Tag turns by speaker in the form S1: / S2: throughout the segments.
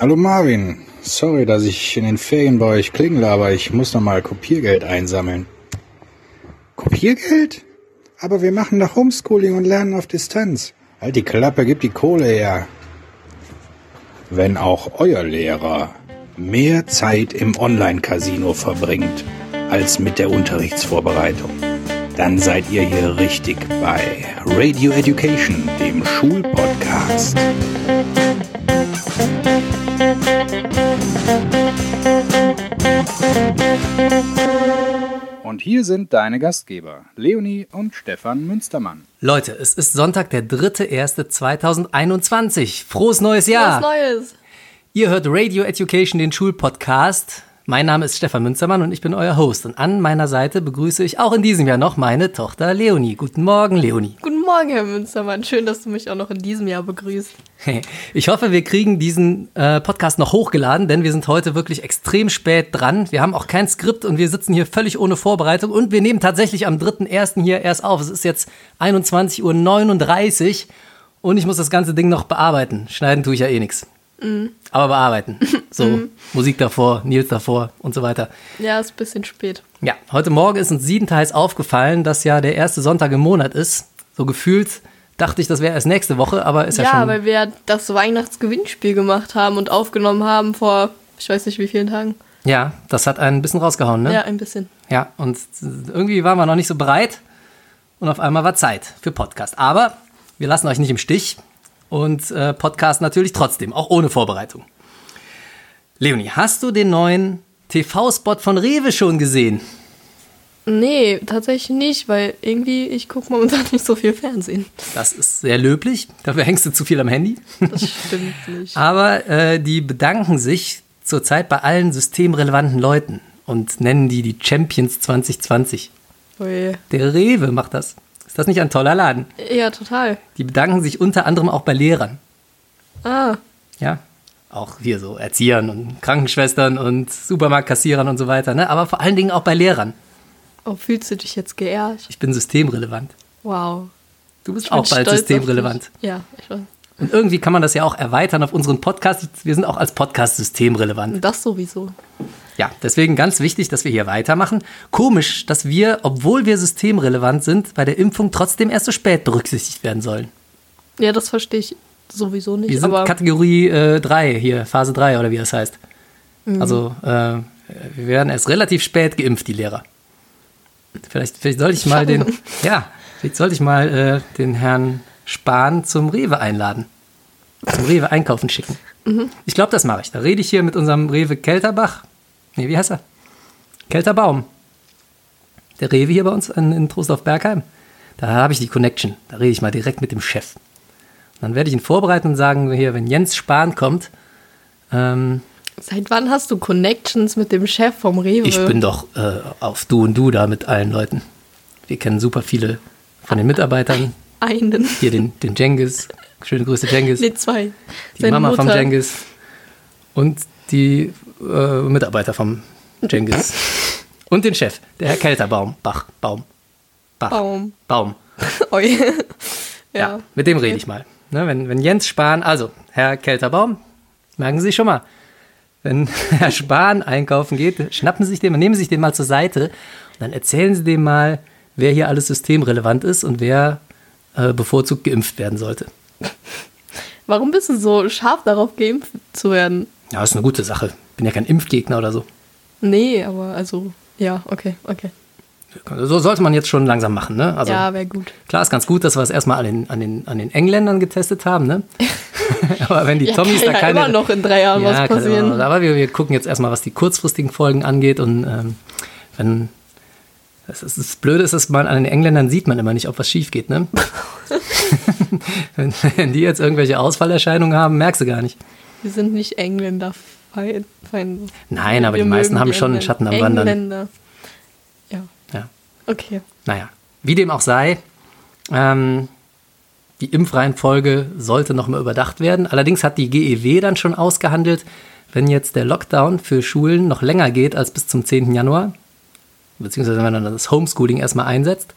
S1: Hallo Marvin, sorry, dass ich in den Ferien bei euch klingel, aber ich muss noch mal Kopiergeld einsammeln. Kopiergeld? Aber wir machen doch Homeschooling und lernen auf Distanz. Halt die Klappe, gib die Kohle her. Wenn auch euer Lehrer mehr Zeit im Online-Casino verbringt als mit der Unterrichtsvorbereitung, dann seid ihr hier richtig bei Radio Education, dem Schulpodcast. Und hier sind deine Gastgeber, Leonie und Stefan Münstermann.
S2: Leute, es ist Sonntag, der 3.1.2021. Frohes neues Jahr!
S3: Frohes Neues!
S2: Ihr hört Radio Education, den Schulpodcast. Mein Name ist Stefan Münstermann und ich bin euer Host. Und an meiner Seite begrüße ich auch in diesem Jahr noch meine Tochter Leonie. Guten Morgen, Leonie.
S3: Guten Morgen, Herr Münstermann. Schön, dass du mich auch noch in diesem Jahr begrüßt.
S2: Ich hoffe, wir kriegen diesen äh, Podcast noch hochgeladen, denn wir sind heute wirklich extrem spät dran. Wir haben auch kein Skript und wir sitzen hier völlig ohne Vorbereitung und wir nehmen tatsächlich am 3.1. hier erst auf. Es ist jetzt 21.39 Uhr und ich muss das ganze Ding noch bearbeiten. Schneiden tue ich ja eh nichts. Mhm. Aber bearbeiten. So, mhm. Musik davor, Nils davor und so weiter.
S3: Ja, ist ein bisschen spät.
S2: Ja, heute Morgen ist uns siebenteils aufgefallen, dass ja der erste Sonntag im Monat ist. So gefühlt dachte ich, das wäre erst nächste Woche, aber ist ja, ja schon.
S3: Ja, weil wir das Weihnachtsgewinnspiel gemacht haben und aufgenommen haben vor, ich weiß nicht wie vielen Tagen.
S2: Ja, das hat ein bisschen rausgehauen, ne?
S3: Ja, ein bisschen.
S2: Ja, und irgendwie waren wir noch nicht so bereit und auf einmal war Zeit für Podcast. Aber wir lassen euch nicht im Stich und äh, Podcast natürlich trotzdem, auch ohne Vorbereitung. Leonie, hast du den neuen TV-Spot von Rewe schon gesehen?
S3: Nee, tatsächlich nicht, weil irgendwie ich gucke momentan nicht so viel Fernsehen.
S2: Das ist sehr löblich. Dafür hängst du zu viel am Handy.
S3: Das stimmt nicht.
S2: Aber äh, die bedanken sich zurzeit bei allen systemrelevanten Leuten und nennen die die Champions 2020.
S3: Oje.
S2: Der Rewe macht das. Ist das nicht ein toller Laden?
S3: Ja, total.
S2: Die bedanken sich unter anderem auch bei Lehrern.
S3: Ah.
S2: Ja, auch hier so Erziehern und Krankenschwestern und Supermarktkassierern und so weiter, ne? aber vor allen Dingen auch bei Lehrern.
S3: Oh, fühlst du dich jetzt geehrt?
S2: Ich bin systemrelevant.
S3: Wow.
S2: Du bist auch bald systemrelevant.
S3: Ja, ich weiß.
S2: Und irgendwie kann man das ja auch erweitern auf unseren Podcast. Wir sind auch als Podcast systemrelevant.
S3: Das sowieso.
S2: Ja, deswegen ganz wichtig, dass wir hier weitermachen. Komisch, dass wir, obwohl wir systemrelevant sind, bei der Impfung trotzdem erst so spät berücksichtigt werden sollen.
S3: Ja, das verstehe ich sowieso nicht.
S2: Wir sind Kategorie äh, 3 hier, Phase 3 oder wie das heißt. Mhm. Also äh, wir werden erst relativ spät geimpft, die Lehrer. Vielleicht, vielleicht sollte ich mal den, ja, vielleicht sollte ich mal äh, den Herrn Spahn zum Rewe einladen. Zum Rewe einkaufen schicken. Mhm. Ich glaube, das mache ich. Da rede ich hier mit unserem Rewe Kelterbach. Nee, wie heißt er? Kelterbaum. Der Rewe hier bei uns in, in Trostorf-Bergheim. Da habe ich die Connection. Da rede ich mal direkt mit dem Chef. Und dann werde ich ihn vorbereiten und sagen, hier, wenn Jens Spahn kommt, ähm,
S3: Seit wann hast du Connections mit dem Chef vom Rewe?
S2: Ich bin doch äh, auf Du und Du da mit allen Leuten. Wir kennen super viele von den Mitarbeitern.
S3: Einen.
S2: Hier den, den Jengis. Schöne Grüße, Jengis.
S3: Nee, zwei.
S2: Die Seine Mama Mutter. vom Jengis. Und die äh, Mitarbeiter vom Jengis. Und den Chef, der Herr Kelterbaum. Bach, Baum. Bach.
S3: Baum.
S2: Baum.
S3: Oi.
S2: ja. ja. mit dem rede ich mal. Ne, wenn, wenn Jens Spahn, also Herr Kelterbaum, merken Sie sich schon mal, wenn Herr Spahn einkaufen geht, schnappen Sie sich den, nehmen Sie sich den mal zur Seite und dann erzählen Sie dem mal, wer hier alles systemrelevant ist und wer äh, bevorzugt geimpft werden sollte.
S3: Warum bist du so scharf darauf, geimpft zu werden?
S2: Ja, ist eine gute Sache. Bin ja kein Impfgegner oder so.
S3: Nee, aber also, ja, okay, okay.
S2: So sollte man jetzt schon langsam machen, ne?
S3: Also, ja, wäre gut.
S2: Klar, ist ganz gut, dass wir es erstmal an den, an, den, an den Engländern getestet haben, ne? aber wenn die
S3: ja,
S2: Zombies
S3: kann
S2: da keine.
S3: Ja immer noch in drei Jahren ja, was passieren.
S2: Immer, aber wir, wir gucken jetzt erstmal, was die kurzfristigen Folgen angeht und ähm, wenn. Das, ist, das Blöde ist, dass man an den Engländern sieht man immer nicht, ob was schief geht, ne? wenn, wenn die jetzt irgendwelche Ausfallerscheinungen haben, merkst du gar nicht.
S3: Wir sind nicht Engländer. Feinde.
S2: Nein, aber wir die meisten haben schon einen Schatten am Engländer.
S3: Wandern. Ja.
S2: Ja.
S3: Okay.
S2: Naja, wie dem auch sei, ähm, die Impfreihenfolge sollte nochmal überdacht werden. Allerdings hat die GEW dann schon ausgehandelt, wenn jetzt der Lockdown für Schulen noch länger geht als bis zum 10. Januar, beziehungsweise wenn man dann das Homeschooling erstmal einsetzt,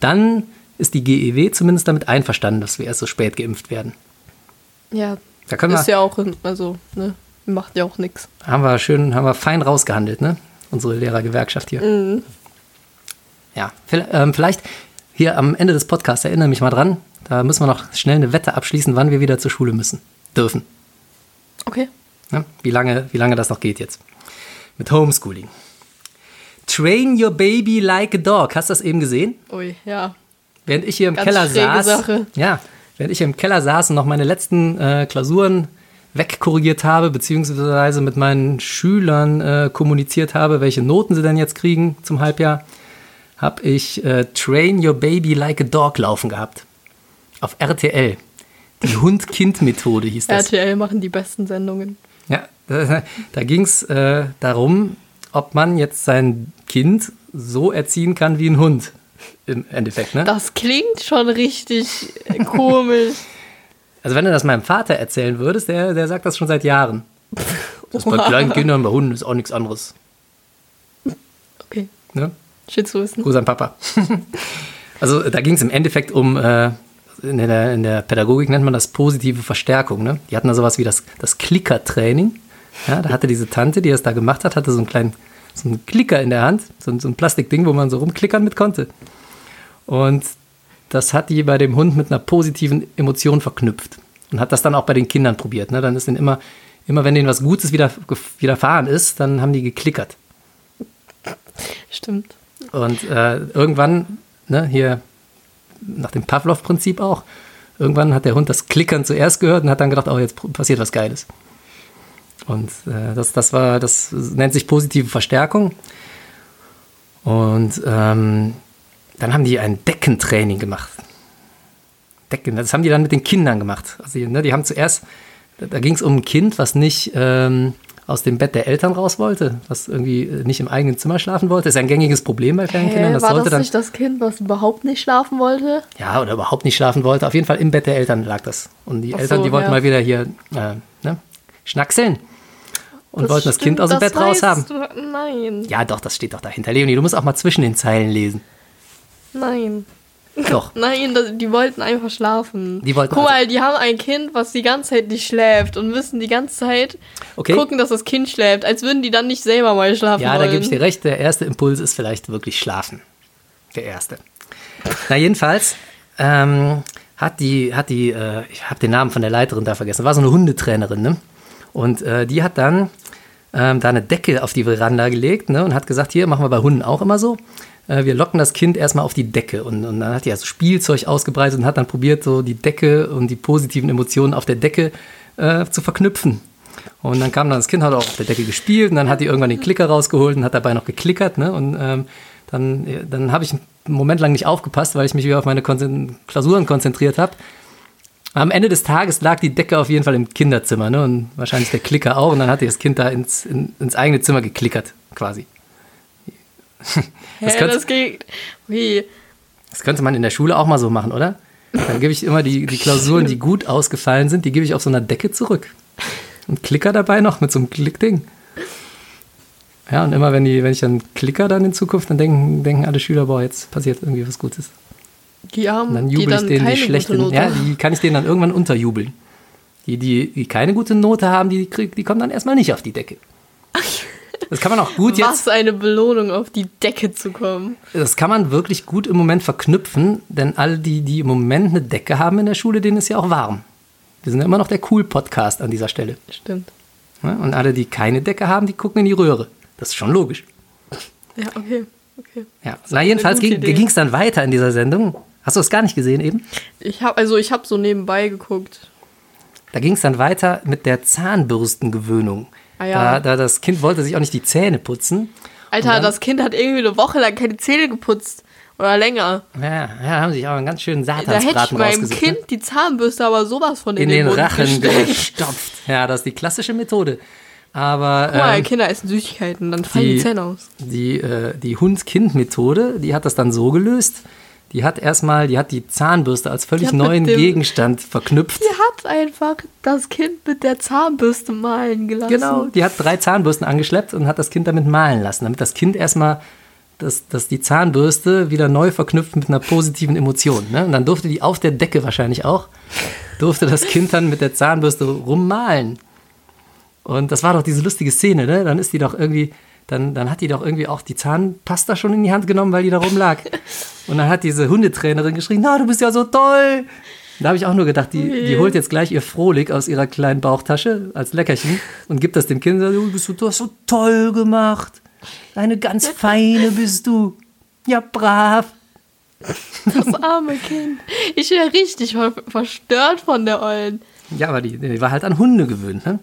S2: dann ist die GEW zumindest damit einverstanden, dass wir erst so spät geimpft werden.
S3: Ja, da können ist wir, ja auch, also, ne? Macht ja auch nichts.
S2: Haben wir schön, haben wir fein rausgehandelt, ne? Unsere Lehrergewerkschaft hier.
S3: Mhm.
S2: Ja, ähm, vielleicht hier am Ende des Podcasts, erinnere mich mal dran, da müssen wir noch schnell eine Wette abschließen, wann wir wieder zur Schule müssen. Dürfen.
S3: Okay.
S2: Ne? Wie, lange, wie lange das noch geht jetzt. Mit Homeschooling. Train your baby like a dog. Hast du das eben gesehen?
S3: Ui, ja.
S2: Während ich hier im
S3: Ganz
S2: Keller saß.
S3: Sache.
S2: Ja, während ich hier im Keller saß und noch meine letzten äh, Klausuren wegkorrigiert habe, beziehungsweise mit meinen Schülern äh, kommuniziert habe, welche Noten sie denn jetzt kriegen zum Halbjahr, habe ich äh, Train Your Baby Like a Dog laufen gehabt. Auf RTL. Die Hund-Kind-Methode hieß das.
S3: RTL machen die besten Sendungen.
S2: Ja, da, da ging es äh, darum, ob man jetzt sein Kind so erziehen kann wie ein Hund. Im Endeffekt, ne?
S3: Das klingt schon richtig komisch.
S2: Also wenn du das meinem Vater erzählen würdest, der, der sagt das schon seit Jahren. Das bei kleinen Kindern, bei Hunden ist auch nichts anderes.
S3: Okay,
S2: Ne?
S3: shit zu wissen.
S2: Gruß an Papa. also da ging es im Endeffekt um, äh, in, der, in der Pädagogik nennt man das positive Verstärkung. Ne? Die hatten da sowas wie das, das Klicker-Training. Ja, da hatte diese Tante, die das da gemacht hat, hatte so einen kleinen so einen Klicker in der Hand, so, ein- so ein Plastikding, wo man so rumklickern mit konnte. Und das hat die bei dem Hund mit einer positiven Emotion verknüpft. Und hat das dann auch bei den Kindern probiert. Ne? Dann ist denen immer, immer wenn denen was Gutes wieder, widerfahren ist, dann haben die geklickert.
S3: Stimmt.
S2: Und äh, irgendwann, ne, hier nach dem Pavlov-Prinzip auch, irgendwann hat der Hund das Klickern zuerst gehört und hat dann gedacht, oh, jetzt passiert was Geiles. Und äh, das, das war, das nennt sich positive Verstärkung. Und ähm, dann haben die ein Deckentraining gemacht. Decken, das haben die dann mit den Kindern gemacht. Also die, ne, die haben zuerst, da, ging es um ein Kind, was nicht ähm, aus dem Bett der Eltern raus wollte, was irgendwie äh, nicht im eigenen Zimmer schlafen wollte. Das ist ein gängiges Problem bei kleinen Kindern.
S3: Hä,
S2: Das
S3: war
S2: sollte
S3: das
S2: dann
S3: nicht das Kind, was überhaupt nicht schlafen wollte?
S2: ja, oder überhaupt nicht schlafen wollte. Auf jeden Fall im Bett der Eltern lag das. Und die
S3: Ach
S2: Eltern,
S3: so,
S2: die wollten
S3: ja.
S2: mal wieder hier äh, ne, schnackseln. Und wollten das Kind
S3: stimmt,
S2: aus dem
S3: das
S2: Bett raus haben.
S3: Nein,
S2: Ja, doch, das steht doch dahinter. Leonie, du musst auch mal zwischen den Zeilen lesen.
S3: Nein.
S2: Doch.
S3: Nein, das, die wollten einfach schlafen.
S2: Die wollten
S3: Guck
S2: also-
S3: mal, die haben ein Kind, was die ganze Zeit nicht schläft und müssen die ganze Zeit
S2: Okay.
S3: gucken, dass das Kind schläft, als würden die dann nicht selber mal schlafen
S2: Ja, da
S3: wollen.
S2: gebe ich dir recht. Der erste Impuls ist vielleicht wirklich schlafen. Der erste. Na, jedenfalls ähm, hat die, hat die äh, ich habe den Namen von der Leiterin da vergessen, war so eine Hundetrainerin, ne? Und äh, die hat dann ähm, da eine Decke auf die Veranda gelegt ne? und hat gesagt, hier machen wir bei Hunden auch immer so. Äh, wir locken das Kind erstmal auf die Decke und, und dann hat die also Spielzeug ausgebreitet und hat dann probiert, so die Decke und die positiven Emotionen auf der Decke äh, zu verknüpfen. Und dann kam dann das Kind, hat auch auf der Decke gespielt und dann hat die irgendwann den Klicker rausgeholt und hat dabei noch geklickert. Ne? Und ähm, dann, ja, dann habe ich einen Moment lang nicht aufgepasst, weil ich mich wieder auf meine Konzen Klausuren konzentriert habe. Am Ende des Tages lag die Decke auf jeden Fall im Kinderzimmer ne? und wahrscheinlich der Klicker auch. Und dann hat das Kind da ins, in, ins eigene Zimmer geklickert, quasi. Das
S3: das,
S2: könnte-
S3: geht. Wie?
S2: Das könnte man in der Schule auch mal so machen, oder? Dann gebe ich immer die, die Klausuren, die gut ausgefallen sind, die gebe ich auf so einer Decke zurück. Und klicker dabei noch mit so einem Klickding. Ja, und immer wenn, die, wenn ich dann klicker dann in Zukunft, dann denken, denken alle Schüler, boah, jetzt passiert irgendwie was Gutes.
S3: Die haben
S2: Und dann
S3: die
S2: jubel ich
S3: dann
S2: denen die
S3: keine
S2: schlechten.
S3: gute Note.
S2: Ja, die kann ich denen dann irgendwann unterjubeln. Die, die, die keine gute Note haben, die, krieg- die kommen dann erstmal nicht auf die Decke. Das kann man auch gut jetzt.
S3: Was eine Belohnung, auf die Decke zu kommen.
S2: Das kann man wirklich gut im Moment verknüpfen, denn alle, die, die im Moment eine Decke haben in der Schule, denen ist ja auch warm. Wir sind ja immer noch der Cool-Podcast an dieser Stelle.
S3: Stimmt.
S2: Und alle, die keine Decke haben, die gucken in die Röhre. Das ist schon logisch.
S3: Ja, okay. okay.
S2: Ja. Na, jedenfalls ging es dann weiter in dieser Sendung. Hast du das gar nicht gesehen eben?
S3: Ich habe also ich habe so nebenbei geguckt.
S2: Da ging es dann weiter mit der Zahnbürstengewöhnung.
S3: Ah ja.
S2: da, da das Kind wollte sich auch nicht die Zähne putzen.
S3: Alter,
S2: dann-
S3: das Kind hat irgendwie eine Woche lang keine Zähne geputzt oder länger.
S2: Ja, ja, haben sich auch einen ganz schönen
S3: Da hätte ich
S2: Satansbraten
S3: meinem
S2: rausgesucht.
S3: Kind
S2: ne?
S3: die Zahnbürste aber sowas von in,
S2: In den
S3: Mund
S2: Rachen gestopft. Ja, das ist die klassische Methode. Aber
S3: Guck mal,
S2: ähm,
S3: Kinder essen Süßigkeiten, dann fallen die,
S2: die-
S3: Zähne aus.
S2: die, äh, die Hund-Kind-Methode, die hat das dann so gelöst. Die hat erstmal, die hat die Zahnbürste als völlig neuen
S3: dem-
S2: Gegenstand verknüpft.
S3: Die hat einfach das Kind mit der Zahnbürste malen gelassen.
S2: Genau, die hat drei Zahnbürsten angeschleppt und hat das Kind damit malen lassen, damit das Kind erstmal, dass, dass die Zahnbürste wieder neu verknüpft mit einer positiven Emotion. Ne? Und dann durfte die auf der Decke wahrscheinlich auch, durfte das Kind dann mit der Zahnbürste rummalen. Und das war doch diese lustige Szene, ne? Dann ist die doch irgendwie, dann, dann hat die doch irgendwie auch die Zahnpasta schon in die Hand genommen, weil die da rumlag. Und dann hat diese Hundetrainerin geschrien, na, du bist ja so toll. Da habe ich auch nur gedacht, die, die holt jetzt gleich ihr Frohlich aus ihrer kleinen Bauchtasche als Leckerchen und gibt das dem Kind. und sagt, Du bist so, du hast so toll gemacht. Eine ganz feine bist du. Ja, brav.
S3: Das arme Kind. Ich wäre richtig ver verstört von der Ollen.
S2: Ja, aber die, die war halt an Hunde gewöhnt. Ne?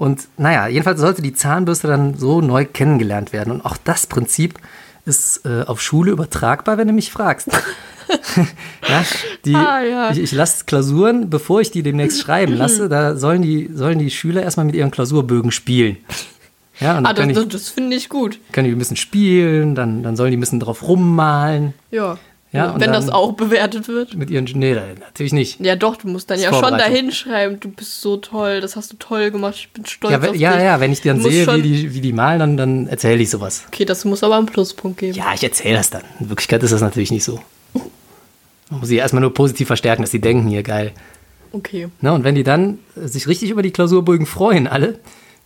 S2: Und naja, jedenfalls sollte die Zahnbürste dann so neu kennengelernt werden. Und auch das Prinzip ist äh, auf Schule übertragbar, wenn du mich fragst. ja, die,
S3: Ah, ja.
S2: Ich, ich lasse Klausuren, bevor ich die demnächst schreiben lasse, da sollen die, sollen die Schüler erstmal mit ihren Klausurbögen spielen. Ja, und
S3: Ah,
S2: dann können
S3: das, das finde ich gut.
S2: können die ein bisschen spielen, dann, dann sollen die ein bisschen drauf rummalen.
S3: Ja.
S2: Ja, und
S3: Wenn
S2: dann-
S3: das auch bewertet wird.
S2: Mit ihren, nee, natürlich nicht.
S3: Ja, doch, du musst dann ja schon dahin schreiben, du bist so toll, das hast du toll gemacht, ich bin stolz
S2: Ja,
S3: auf
S2: wenn,
S3: dich.
S2: ja, ja, wenn ich dann
S3: Du musst
S2: sehe, wie die, wie die malen, dann, dann erzähle ich sowas.
S3: Okay, das muss aber einen Pluspunkt geben.
S2: Ja, ich erzähle das dann. In Wirklichkeit ist das natürlich nicht so. Man muss sie erstmal nur positiv verstärken, dass sie denken, hier geil.
S3: Okay.
S2: Ne, und wenn die dann sich richtig über die Klausurbögen freuen, alle,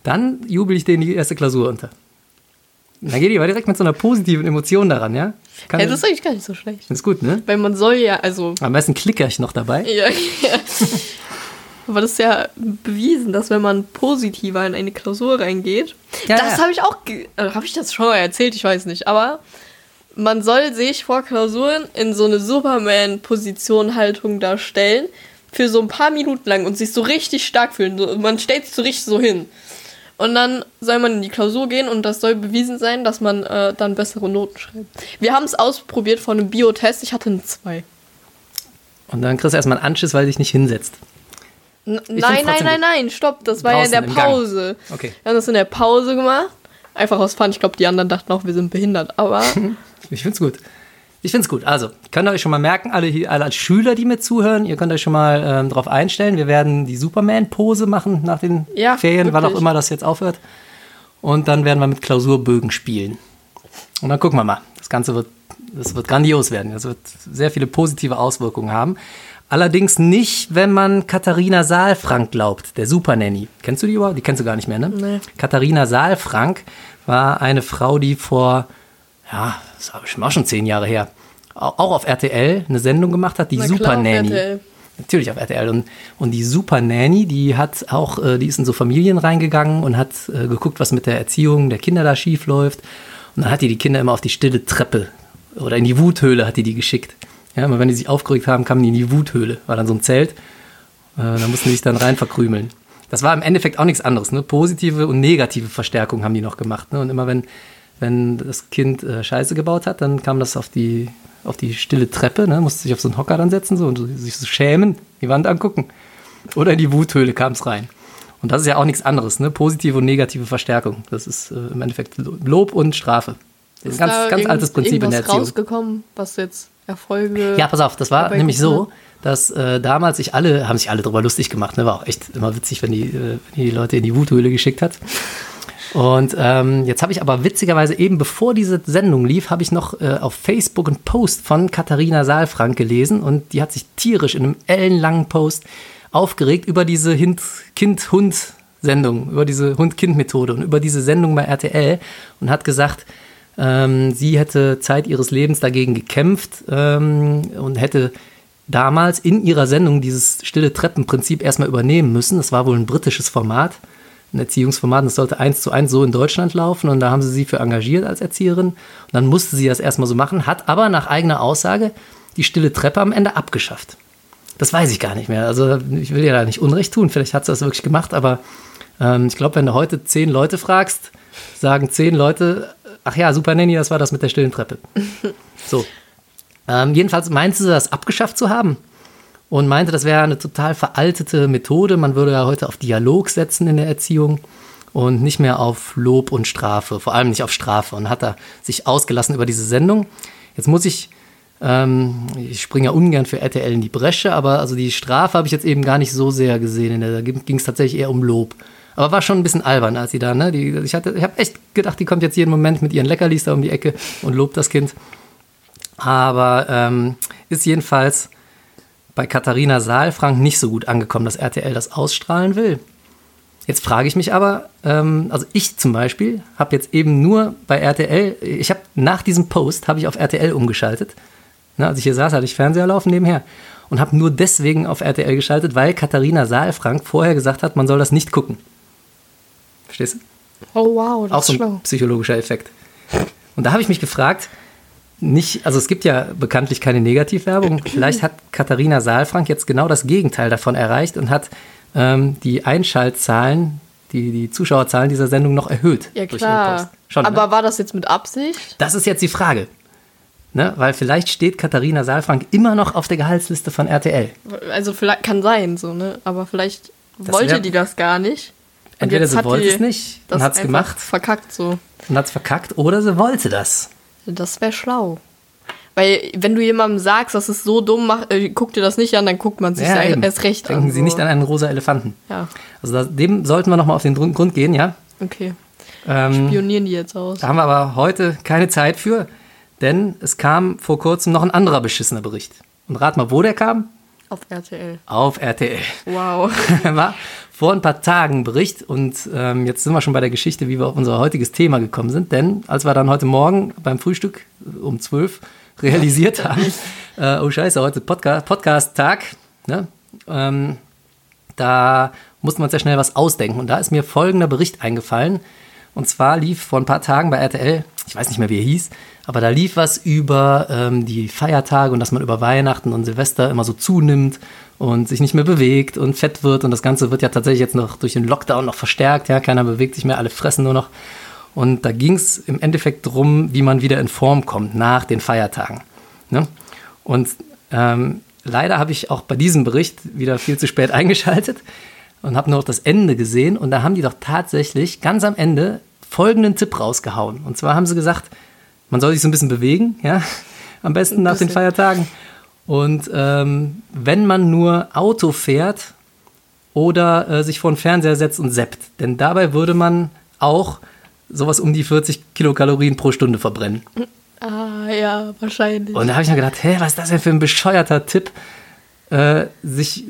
S2: dann jubel ich denen die erste Klausur unter. Dann geht aber direkt mit so einer positiven Emotion daran, ja? Kann,
S3: Ja, das ist eigentlich gar nicht so schlecht.
S2: ist gut, ne?
S3: Weil man soll ja, also.
S2: Am besten klicke ich noch dabei.
S3: Ja, ja. Aber das ist ja bewiesen, dass wenn man positiver in eine Klausur reingeht,
S2: Ja,
S3: das
S2: ja.
S3: habe ich auch, äh, habe ich das schon mal erzählt, ich weiß nicht, aber man soll sich vor Klausuren in so eine Superman-Position-Haltung darstellen, für so ein paar Minuten lang und sich so richtig stark fühlen. Man stellt sich so richtig so hin. Und dann soll man in die Klausur gehen und das soll bewiesen sein, dass man äh, dann bessere Noten schreibt. Wir haben es ausprobiert vor einem Biotest, ich hatte eine 2.
S2: Und dann kriegst du erstmal einen Anschiss, weil du dich nicht hinsetzt.
S3: N nein, nein, nein, nein, stopp, das war ja in der. Pause.
S2: Okay.
S3: Wir haben das in der Pause gemacht. Einfach aus Fun. Ich glaube, die anderen dachten auch, wir sind behindert. Aber
S2: Ich find's gut. Ich find's gut. Also, könnt ihr euch schon mal merken, alle, hier, alle als Schüler, die mir zuhören, ihr könnt euch schon mal ähm, drauf einstellen. Wir werden die Superman-Pose machen nach den
S3: Ja,
S2: Ferien, wann auch
S3: wirklich.
S2: immer das jetzt aufhört. Und dann werden wir mit Klausurbögen spielen. Und dann gucken wir mal. Das Ganze wird, das wird grandios werden. Das wird sehr viele positive Auswirkungen haben. Allerdings nicht, wenn man Katharina Saalfrank glaubt, der Supernanny. Kennst du die überhaupt? Die kennst du gar nicht mehr, ne?
S3: Nee.
S2: Katharina Saalfrank war eine Frau, die vor, ja, das war schon zehn Jahre her, au- auch auf RTL eine Sendung gemacht hat, die
S3: Na klar,
S2: Super
S3: auf
S2: Nanny.
S3: RTL.
S2: Natürlich auf RTL. Und, und die Super Nanny, die hat auch, äh, die ist in so Familien reingegangen und hat äh, geguckt, was mit der Erziehung der Kinder da schief läuft. Und dann hat die die Kinder immer auf die stille Treppe oder in die Wuthöhle hat die die geschickt. Ja, immer wenn die sich aufgeregt haben, kamen die in die Wuthöhle. War dann so ein Zelt. Äh, da mussten die sich dann rein verkrümeln. Das war im Endeffekt auch nichts anderes. Ne? Positive und negative Verstärkung haben die noch gemacht. Ne? Und immer wenn, wenn das Kind äh, Scheiße gebaut hat, dann kam das auf die, auf die stille Treppe, ne? musste sich auf so einen Hocker dann setzen so, und sich so schämen, die Wand angucken. Oder in die Wuthöhle kam es rein. Und das ist ja auch nichts anderes. Ne? Positive und negative Verstärkung. Das ist äh, im Endeffekt Lob und Strafe. Das ist ein ganz, ganz altes Prinzip in der Erziehung.
S3: rausgekommen, was jetzt Erfolge.
S2: Ja, pass auf, das war nämlich so, dass äh, damals sich alle, haben sich alle drüber lustig gemacht, ne? War auch echt immer witzig, wenn die, äh, wenn die Leute in die Wuthöhle geschickt hat. Und ähm, jetzt habe ich aber witzigerweise eben, bevor diese Sendung lief, habe ich noch äh, auf Facebook einen Post von Katharina Saalfrank gelesen und die hat sich tierisch in einem ellenlangen Post aufgeregt über diese Kind-Hund-Sendung, über diese Hund-Kind-Methode und über diese Sendung bei RTL und hat gesagt, ähm, sie hätte Zeit ihres Lebens dagegen gekämpft ähm, und hätte damals in ihrer Sendung dieses stille Treppenprinzip erstmal übernehmen müssen. Das war wohl ein britisches Format, ein Erziehungsformat. Das sollte eins zu eins so in Deutschland laufen und da haben sie sie für engagiert als Erzieherin. Und dann musste sie das erstmal so machen, hat aber nach eigener Aussage die stille Treppe am Ende abgeschafft. Das weiß ich gar nicht mehr. Also ich will ihr da nicht Unrecht tun. Vielleicht hat sie das wirklich gemacht, aber ähm, ich glaube, wenn du heute zehn Leute fragst, sagen zehn Leute, ach ja, Super Nanny, das war das mit der stillen Treppe. So. Ähm, jedenfalls meinte sie, das abgeschafft zu haben und meinte, das wäre eine total veraltete Methode. Man würde ja heute auf Dialog setzen in der Erziehung und nicht mehr auf Lob und Strafe, vor allem nicht auf Strafe. Und hat da sich ausgelassen über diese Sendung. Jetzt muss ich, ähm, ich springe ja ungern für RTL in die Bresche, aber also die Strafe habe ich jetzt eben gar nicht so sehr gesehen. Da ging es tatsächlich eher um Lob. Aber war schon ein bisschen albern, als sie da, ne? Die, ich hatte, ich habe echt gedacht, die kommt jetzt jeden Moment mit ihren Leckerlis da um die Ecke und lobt das Kind. Aber ähm, ist jedenfalls bei Katharina Saalfrank nicht so gut angekommen, dass RTL das ausstrahlen will. Jetzt frage ich mich aber, ähm, also ich zum Beispiel habe jetzt eben nur bei RTL, ich habe nach diesem Post habe ich auf RTL umgeschaltet. Ne, als ich hier saß, hatte ich Fernseher laufen nebenher und habe nur deswegen auf RTL geschaltet, weil Katharina Saalfrank vorher gesagt hat, man soll das nicht gucken. Verstehst du?
S3: Oh wow, das
S2: Auch so
S3: ist
S2: ein
S3: schlau.
S2: psychologischer Effekt. Und da habe ich mich gefragt, nicht, also es gibt ja bekanntlich keine Negativwerbung. Vielleicht hat Katharina Saalfrank jetzt genau das Gegenteil davon erreicht und hat ähm, die Einschaltzahlen, die, die Zuschauerzahlen dieser Sendung noch erhöht.
S3: Ja klar.
S2: Post. Schon,
S3: Aber
S2: ne?
S3: war das jetzt mit Absicht?
S2: Das ist jetzt die Frage. Ne? Weil vielleicht steht Katharina Saalfrank immer noch auf der Gehaltsliste von RTL.
S3: Also vielleicht kann sein, so, ne? Aber vielleicht wollte
S2: wär-
S3: die das gar nicht. Und
S2: Entweder sie wollte es nicht
S3: das
S2: und hat es gemacht
S3: Verkackt so.
S2: und hat es verkackt oder sie wollte das.
S3: Das wäre schlau. Weil, wenn du jemandem sagst, das ist so dumm, mach, äh, guck dir das nicht an, dann guckt man sich
S2: Ja,
S3: erst recht
S2: Denken
S3: an.
S2: Sie
S3: so.
S2: nicht an einen rosa Elefanten.
S3: Ja,
S2: Also das, dem sollten wir nochmal auf den Grund gehen, ja.
S3: okay.
S2: Ähm,
S3: Pionieren die jetzt aus.
S2: Da haben wir aber heute keine Zeit für, denn es kam vor kurzem noch ein anderer beschissener Bericht. Und rat mal, wo der kam?
S3: Auf RTL.
S2: Auf RTL.
S3: Wow.
S2: War vor ein paar Tagen Bericht und ähm, jetzt sind wir schon bei der Geschichte, wie wir auf unser heutiges Thema gekommen sind. Denn als wir dann heute Morgen beim Frühstück um 12 realisiert haben, äh, oh scheiße, heute Podcast- Podcast-Tag, ne? ähm, da musste man sehr schnell was ausdenken. Und da ist mir folgender Bericht eingefallen. Und zwar lief vor ein paar Tagen bei RTL, ich weiß nicht mehr, wie er hieß, aber da lief was über ähm, die Feiertage und dass man über Weihnachten und Silvester immer so zunimmt und sich nicht mehr bewegt und fett wird. Und das Ganze wird ja tatsächlich jetzt noch durch den Lockdown noch verstärkt. Ja, keiner bewegt sich mehr, alle fressen nur noch. Und da ging es im Endeffekt darum, wie man wieder in Form kommt nach den Feiertagen. Ne? Und ähm, leider habe ich auch bei diesem Bericht wieder viel zu spät eingeschaltet und habe nur noch das Ende gesehen. Und da haben die doch tatsächlich ganz am Ende folgenden Tipp rausgehauen. Und zwar haben sie gesagt, man soll sich so ein bisschen bewegen, ja, am besten nach den. Feiertagen. Und ähm, wenn man nur Auto fährt oder äh, sich vor den Fernseher setzt und seppt, denn dabei würde man auch sowas um die 40 Kilokalorien pro Stunde verbrennen.
S3: Ah, ja, wahrscheinlich.
S2: Und da habe ich mir gedacht, hä, was ist das denn für ein bescheuerter Tipp, äh, sich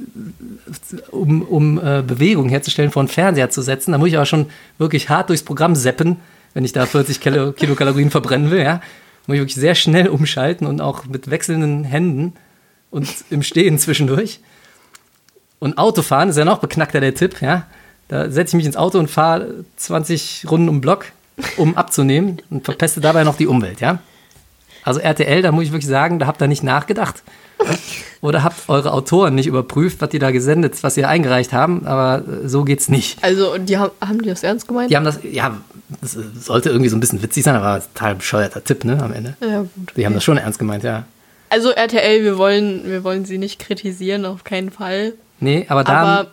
S2: um, um äh, Bewegung herzustellen, vor den Fernseher zu setzen. Da muss ich aber schon wirklich hart durchs Programm seppen, wenn ich da 40 Kilo, Kilokalorien verbrennen will. Ja? Muss ich wirklich sehr schnell umschalten und auch mit wechselnden Händen und im Stehen zwischendurch. Und Autofahren ist ja noch beknackter der Tipp. Ja? Da setze ich mich ins Auto und fahre 20 Runden um Block, um abzunehmen und verpeste dabei noch die Umwelt. Ja? Also RTL, da muss ich wirklich sagen, da habt ihr nicht nachgedacht. Oder habt eure Autoren nicht überprüft, was die da gesendet, was sie eingereicht haben, aber äh, so geht's nicht.
S3: also, und die haben, haben die das ernst gemeint?
S2: Die haben das, ja, das äh, sollte irgendwie so ein bisschen witzig sein, aber total bescheuerter Tipp, ne, am Ende.
S3: Ja, gut.
S2: Die haben das schon ernst gemeint, ja.
S3: Also RTL, wir wollen, wir wollen sie nicht kritisieren, auf keinen Fall.
S2: Nee, aber da,
S3: Aber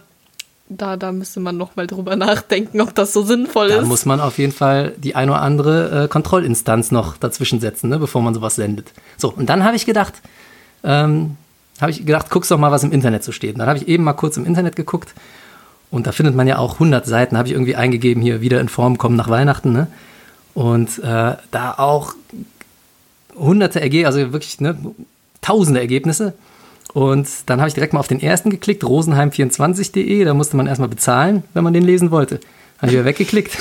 S3: da, da müsste man noch mal drüber nachdenken, ob das so sinnvoll
S2: da
S3: ist.
S2: muss man auf jeden Fall die ein oder andere äh, Kontrollinstanz noch dazwischen setzen, ne, bevor man sowas sendet. So, und dann habe ich gedacht, ähm, habe ich gedacht, guckst doch mal, was im Internet so steht. Und dann habe ich eben mal kurz im Internet geguckt und da findet man ja auch 100 Seiten, habe ich irgendwie eingegeben, hier wieder in Form kommen nach Weihnachten. Ne? Und äh, da auch hunderte Ergebnisse, also wirklich ne, tausende Ergebnisse. Und dann habe ich direkt mal auf den ersten geklickt, rosenheim24.de. Da musste man erstmal bezahlen, wenn man den lesen wollte. Habe ich wieder weggeklickt.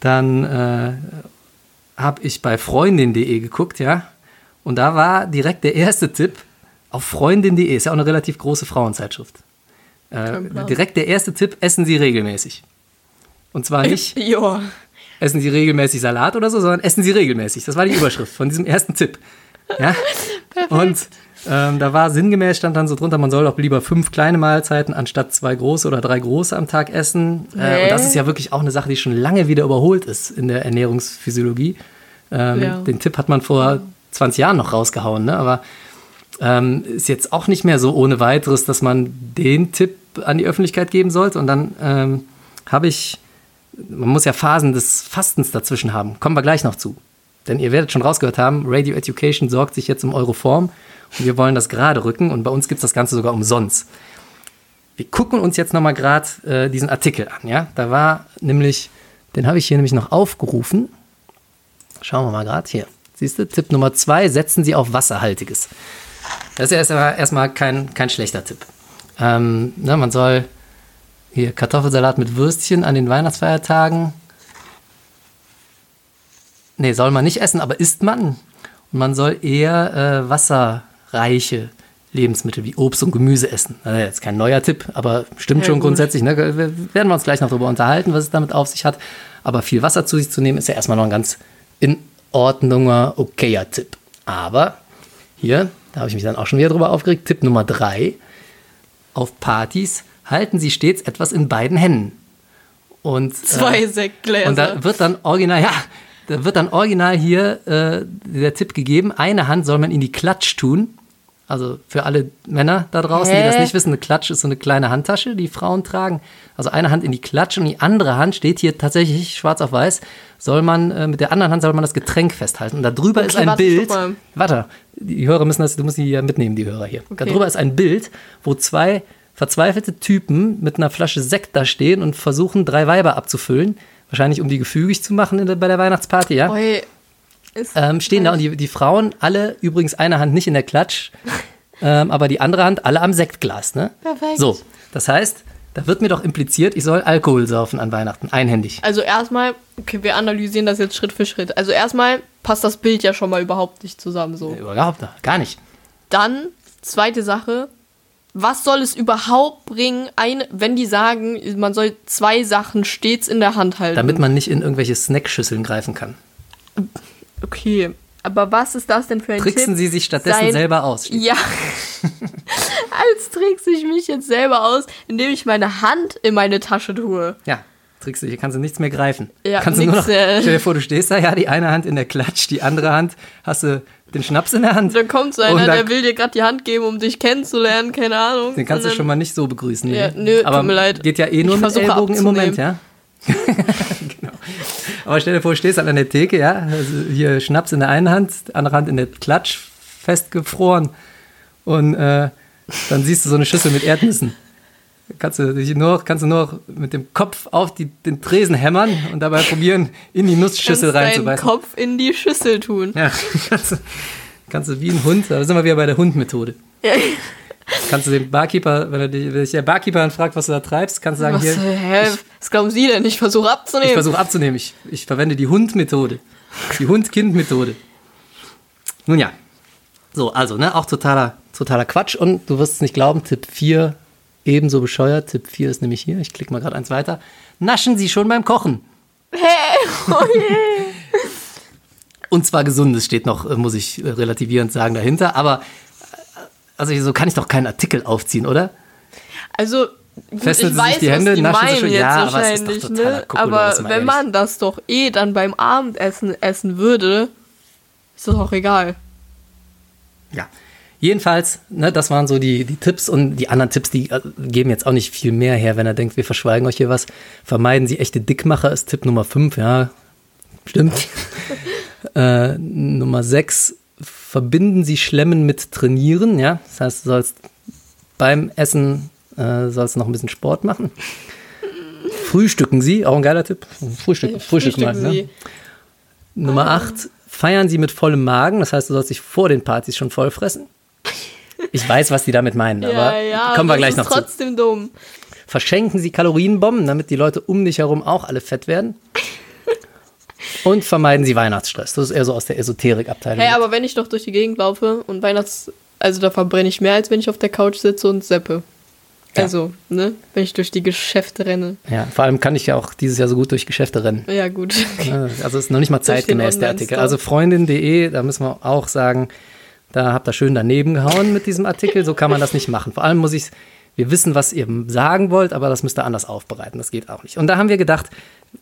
S2: Dann äh, habe ich bei freundin.de geguckt, ja. Und da war direkt der erste Tipp auf freundin.de. Ist ja auch eine relativ große Frauenzeitschrift. Äh,
S3: Genau.
S2: direkt der erste Tipp: Essen Sie regelmäßig. Und zwar nicht
S3: Ja.
S2: Essen Sie regelmäßig Salat oder so, sondern essen Sie regelmäßig. Das war die Überschrift von diesem ersten Tipp. Ja? Und ähm, da war sinngemäß, stand dann so drunter, man soll doch lieber fünf kleine Mahlzeiten anstatt zwei große oder drei große am Tag essen. Äh, und das ist ja wirklich auch eine Sache, die schon lange wieder überholt ist in der Ernährungsphysiologie. Ähm,
S3: Ja.
S2: Den Tipp hat man vor 20 Jahren noch rausgehauen, ne? aber ähm, ist jetzt auch nicht mehr so ohne weiteres, dass man den Tipp an die Öffentlichkeit geben sollte. Und dann ähm, habe ich, man muss ja Phasen des Fastens dazwischen haben. Kommen wir gleich noch zu. Denn ihr werdet schon rausgehört haben, Radio Education sorgt sich jetzt um eure Form und wir wollen das gerade rücken und bei uns gibt es das Ganze sogar umsonst. Wir gucken uns jetzt nochmal gerade äh, diesen Artikel an. Ja? Da war nämlich, den habe ich hier nämlich noch aufgerufen. Schauen wir mal gerade hier. Siehst du, Tipp Nummer zwei, setzen Sie auf Wasserhaltiges. Das ist ja erstmal, kein, kein schlechter Tipp. Ähm, ne, man soll hier Kartoffelsalat mit Würstchen an den Weihnachtsfeiertagen. Nee, soll man nicht essen, aber isst man. Und man soll eher äh, wasserreiche Lebensmittel wie Obst und Gemüse essen. Also jetzt kein neuer Tipp, aber stimmt
S3: Ja,
S2: schon
S3: gut.
S2: grundsätzlich. Ne? Wir werden wir uns gleich noch darüber unterhalten, was es damit auf sich hat. Aber viel Wasser zu sich zu nehmen, ist ja erstmal noch ein ganz in Ordnunger, okayer Tipp. Aber hier, da habe ich mich dann auch schon wieder drüber aufgeregt, Tipp Nummer drei. Auf Partys halten Sie stets etwas in beiden Händen. Und,
S3: Zwei
S2: äh,
S3: Sektgläser.
S2: und da wird dann original, ja, da wird dann original hier äh, der Tipp gegeben, eine Hand soll man in die Klatsch tun. Also für alle Männer da draußen, die
S3: Hä?
S2: das nicht wissen, eine Klatsch ist so eine kleine Handtasche, die Frauen tragen. Also eine Hand in die Klatsch und die andere Hand steht hier tatsächlich schwarz auf weiß, soll man, äh, mit der anderen Hand soll man das Getränk festhalten. Und da drüber ist
S3: Okay,
S2: ein
S3: warte,
S2: Bild. Warte, die Hörer müssen das, du musst die ja mitnehmen, die Hörer hier.
S3: Okay.
S2: drüber ist ein Bild, wo zwei verzweifelte Typen mit einer Flasche Sekt da stehen und versuchen, drei Weiber abzufüllen. Wahrscheinlich, um die gefügig zu machen der, bei der Weihnachtsparty, ja?
S3: Oi,
S2: Ähm, stehen da und die, die Frauen alle, übrigens eine Hand nicht in der Klatsch, ähm, aber die andere Hand alle am Sektglas, ne?
S3: Perfekt.
S2: So, das heißt, da wird mir doch impliziert, ich soll Alkohol saufen an Weihnachten, einhändig.
S3: Also erstmal, okay, wir analysieren das jetzt Schritt für Schritt. Also erstmal passt das Bild ja schon mal überhaupt nicht zusammen so.
S2: Überhaupt nicht, gar nicht.
S3: Dann, zweite Sache, was soll es überhaupt bringen, eine, wenn die sagen, man soll zwei Sachen stets in der Hand halten?
S2: Damit man nicht in irgendwelche Snackschüsseln greifen kann.
S3: Okay, aber was ist das denn für ein
S2: Tricksen
S3: Tipp?
S2: Sie sich stattdessen
S3: Sein-
S2: selber aus.
S3: Ja. Als trickse ich mich jetzt selber aus, indem ich meine Hand in meine Tasche tue.
S2: Ja, trickst du, hier kannst du nichts mehr greifen.
S3: Ja,
S2: kannst du nur
S3: nix,
S2: noch,
S3: äh.
S2: stell dir vor, du stehst da, ja, die eine Hand in der Klatsch, die andere Hand hast du den Schnaps in der Hand.
S3: Dann kommt so einer,
S2: dann-
S3: der will dir gerade die Hand geben, um dich kennenzulernen, keine Ahnung.
S2: Den kannst du
S3: Und
S2: schon mal nicht so begrüßen. nee.
S3: Ja, nö,
S2: Aber
S3: tut mir leid.
S2: geht ja eh nur
S3: Ich
S2: mit Ellbogen im Moment, ja? genau. Aber stell dir vor, du stehst halt an der Theke, ja, also hier Schnaps in der einen Hand, andere Hand in der Klatsch, festgefroren. Und äh, dann siehst du so eine Schüssel mit Erdnüssen. Kannst du, dich nur, kannst du nur mit dem Kopf auf die, den Tresen hämmern und dabei probieren, in die Nussschüssel
S3: kannst deinen
S2: reinzubeißen.
S3: Kopf in die Schüssel tun.
S2: Ja, kannst du, kannst du wie ein Hund, da sind wir wieder bei der Hundmethode. Kannst du dem Barkeeper, wenn, dich, wenn dich der Barkeeper dann fragt, was du da treibst, kannst du sagen,
S3: Was,
S2: hier,
S3: hä, was glauben Sie denn? Ich versuche abzunehmen.
S2: ich versuche abzunehmen. Ich, ich verwende die Hundmethode. Die Hund-Kind-Methode. Nun ja. So, also, ne, auch totaler, totaler Quatsch. Und du wirst es nicht glauben, Tipp 4 ebenso bescheuert. Tipp 4 ist nämlich hier. Ich klicke mal gerade eins weiter. Naschen Sie schon beim Kochen.
S3: Oh
S2: Und zwar gesundes steht noch, äh, muss ich äh, relativierend sagen, dahinter. Aber äh, also so kann ich doch keinen Artikel aufziehen, oder?
S3: Also, gut,
S2: Fesseln
S3: ich weiß,
S2: die Hände,
S3: was die
S2: naschen schon-
S3: jetzt
S2: ja, aber
S3: wahrscheinlich, ne? Aber
S2: mal
S3: wenn
S2: ehrlich.
S3: man das doch eh dann beim Abendessen essen würde, ist das auch egal.
S2: Ja. Jedenfalls, ne, das waren so die, die Tipps und die anderen Tipps, die äh, geben jetzt auch nicht viel mehr her, wenn er denkt, wir verschweigen euch hier was. Vermeiden Sie echte Dickmacher ist Tipp Nummer 5, ja, stimmt. äh, Nummer 6, verbinden Sie Schlemmen mit Trainieren, ja. Das heißt, du sollst beim Essen äh, sollst noch ein bisschen Sport machen. Frühstücken Sie, auch ein geiler Tipp. Frühstück, Frühstück mal, ne? Nummer 8, feiern Sie mit vollem Magen. Das heißt, du sollst dich vor den Partys schon voll fressen. Ich weiß, was die damit meinen, aber
S3: Ja,
S2: kommen wir
S3: das
S2: gleich
S3: ist
S2: noch zu.
S3: trotzdem dumm.
S2: Verschenken Sie Kalorienbomben, damit die Leute um dich herum auch alle fett werden. Und vermeiden Sie Weihnachtsstress. Das ist eher so aus der Esoterik-Abteilung.
S3: Hey, aber wenn ich doch durch die Gegend laufe und Weihnachts... Also da verbrenne ich mehr, als wenn ich auf der Couch sitze und seppe.
S2: Ja.
S3: Also, ne? Wenn ich durch die Geschäfte renne.
S2: ja, vor allem kann ich ja auch dieses Jahr so gut durch Geschäfte rennen.
S3: Ja, gut.
S2: Ja, Also ist noch nicht mal zeitgemäß der Artikel. Also freundin.de, da müssen wir auch sagen, da habt ihr schön daneben gehauen mit diesem Artikel. So kann man das nicht machen. Vor allem muss ich, wir wissen, was ihr sagen wollt, aber das müsst ihr anders aufbereiten. Das geht auch nicht. Und da haben wir gedacht,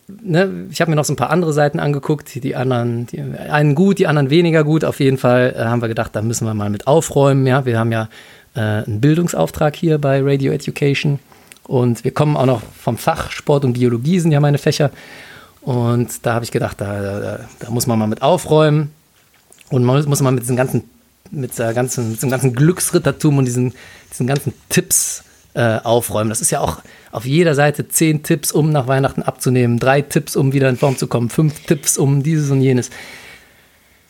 S2: ne, ich habe mir noch so ein paar andere Seiten angeguckt, die, die anderen, die einen gut, die anderen weniger gut. Auf jeden Fall äh, haben wir gedacht, da müssen wir mal mit aufräumen. Ja, wir haben ja äh, einen Bildungsauftrag hier bei Radio Education. Und wir kommen auch noch vom Fach Sport und Biologie, sind ja meine Fächer. Und da habe ich gedacht, da, da, da muss man mal mit aufräumen. Und man muss, muss man mit diesem ganzen, mit der ganzen, mit diesem ganzen Glücksrittertum und diesen, diesen ganzen Tipps äh, aufräumen. Das ist ja auch auf jeder Seite zehn Tipps, um nach Weihnachten abzunehmen, drei Tipps, um wieder in Form zu kommen, fünf Tipps, um dieses und jenes.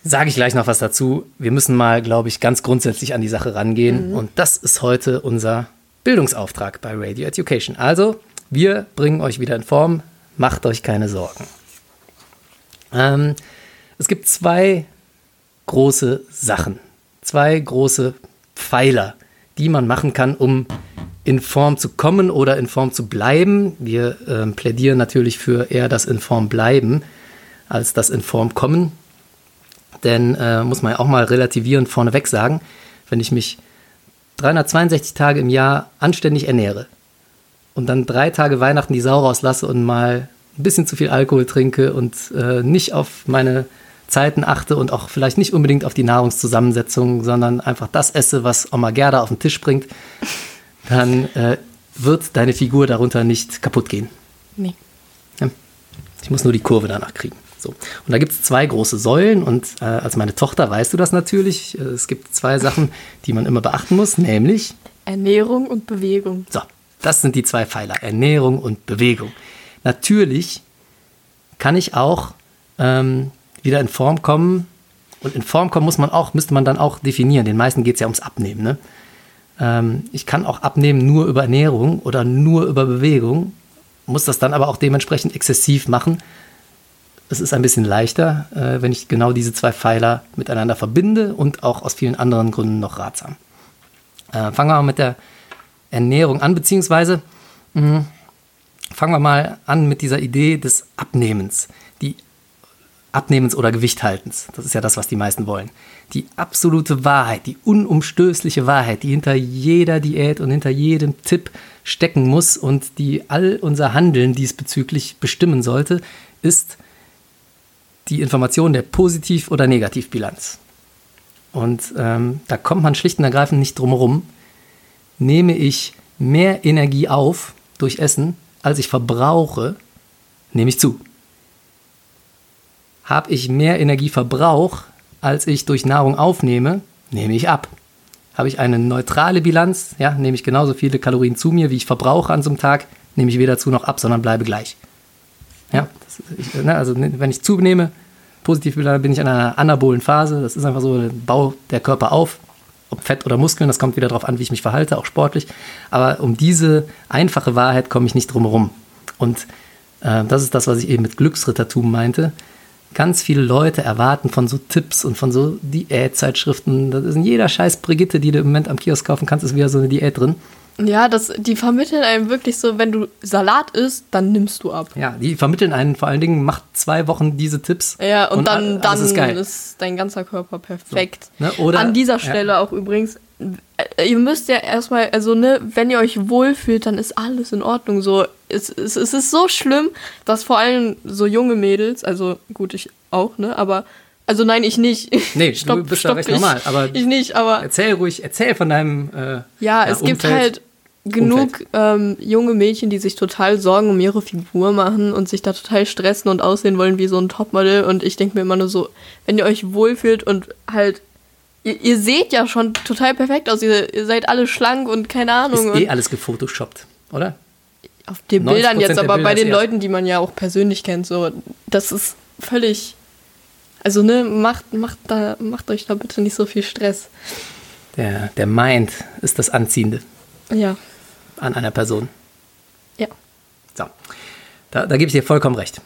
S2: Sage ich gleich noch was dazu. Wir müssen mal, glaube ich, ganz grundsätzlich an die Sache rangehen. Und das ist heute unser Bildungsauftrag bei Radio Education. Also, Wir bringen euch wieder in Form. Macht euch keine Sorgen. Ähm, es gibt zwei große Sachen, zwei große Pfeiler, die man machen kann, um in Form zu kommen oder in Form zu bleiben. Wir ähm, plädieren natürlich für eher das in Form bleiben als das in Form kommen. Denn äh, muss man ja auch mal relativierend vorneweg sagen, wenn ich mich 362 Tage im Jahr anständig ernähre und dann drei Tage Weihnachten die Sau rauslasse und mal ein bisschen zu viel Alkohol trinke und äh, nicht auf meine Zeiten achte und auch vielleicht nicht unbedingt auf die Nahrungszusammensetzung, sondern einfach das esse, was Oma Gerda auf den Tisch bringt, dann äh, wird deine Figur darunter nicht kaputt gehen.
S3: Nee.
S2: Ich muss nur die Kurve danach kriegen. So. Und da gibt es zwei große Säulen und äh, als meine Tochter weißt du das natürlich. Äh, es gibt zwei Sachen, die man immer beachten muss, nämlich
S3: Ernährung und Bewegung.
S2: So, das sind die zwei Pfeiler, Ernährung und Bewegung. Natürlich kann ich auch ähm, wieder in Form kommen. Und in Form kommen muss man auch, müsste man dann auch definieren. Den meisten geht es ja ums Abnehmen. Ne? Ähm, ich kann auch abnehmen nur über Ernährung oder nur über Bewegung, muss das dann aber auch dementsprechend exzessiv machen. Es ist ein bisschen leichter, äh, wenn ich genau diese zwei Pfeiler miteinander verbinde und auch aus vielen anderen Gründen noch ratsam. Äh, fangen wir mal mit der Ernährung an, beziehungsweise mh, fangen wir mal an mit dieser Idee des Abnehmens. Abnehmens oder Gewichthaltens. Das ist ja das, was die meisten wollen. Die absolute Wahrheit, die unumstößliche Wahrheit, die hinter jeder Diät und hinter jedem Tipp stecken muss und die all unser Handeln diesbezüglich bestimmen sollte, ist die Information der Positiv- oder Negativbilanz. Und ähm, da kommt man schlicht und ergreifend nicht drum herum. Nehme ich mehr Energie auf durch Essen, als ich verbrauche, nehme ich zu habe ich mehr Energieverbrauch, als ich durch Nahrung aufnehme, nehme ich ab. Habe ich eine neutrale Bilanz, ja, nehme ich genauso viele Kalorien zu mir, wie ich verbrauche an so einem Tag, nehme ich weder zu noch ab, sondern bleibe gleich. Ja, ich, ne, also ne, wenn ich zunehme, positiv bin ich in einer anabolen Phase. Das ist einfach so, Bau der Körper auf, ob Fett oder Muskeln, das kommt wieder darauf an, wie ich mich verhalte, auch sportlich. Aber um diese einfache Wahrheit komme ich nicht drum herum. Und äh, das ist das, was ich eben mit Glücksrittertum meinte ganz viele Leute erwarten von so Tipps und von so Diätzeitschriften. Das ist in jeder scheiß Brigitte, die du im Moment am Kiosk kaufen kannst, ist wieder so eine Diät drin.
S3: Ja, das, die vermitteln einem wirklich so, wenn du Salat isst, dann nimmst du ab.
S2: Ja, die vermitteln einen vor allen Dingen, macht zwei Wochen diese Tipps.
S3: Ja, und, und dann, dann ist, ist, dein ganzer Körper perfekt.
S2: So, ne? Oder,
S3: An dieser Stelle ja. auch übrigens, ihr müsst ja erstmal, also ne, wenn ihr euch wohlfühlt, dann ist alles in Ordnung. So, es, es, es ist so schlimm, dass vor allem so junge Mädels, also gut, ich auch, ne, aber also nein, ich nicht.
S2: Nee, stopp, du bist stopp, ja recht ich, normal. Aber
S3: ich nicht, aber.
S2: Erzähl ruhig, erzähl von deinem. Äh,
S3: ja, ja, es Umfeld. gibt halt genug ähm, junge Mädchen, die sich total Sorgen um ihre Figur machen und sich da total stressen und aussehen wollen wie so ein Topmodel. Und ich denke mir immer nur so, wenn ihr euch wohlfühlt und halt Ihr, ihr, seht ja schon total perfekt aus. Ihr, ihr, seid alle schlank und keine Ahnung.
S2: Ist eh alles gefotoshoppt, oder?
S3: Auf den Bildern jetzt, aber bei den Leuten, die man ja auch persönlich kennt, so, das ist völlig. Also, ne, macht, macht, da, macht euch da bitte nicht so viel Stress.
S2: Der, der Mind ist das Anziehende.
S3: Ja.
S2: An einer Person.
S3: Ja.
S2: So. Da, da gebe ich dir vollkommen recht.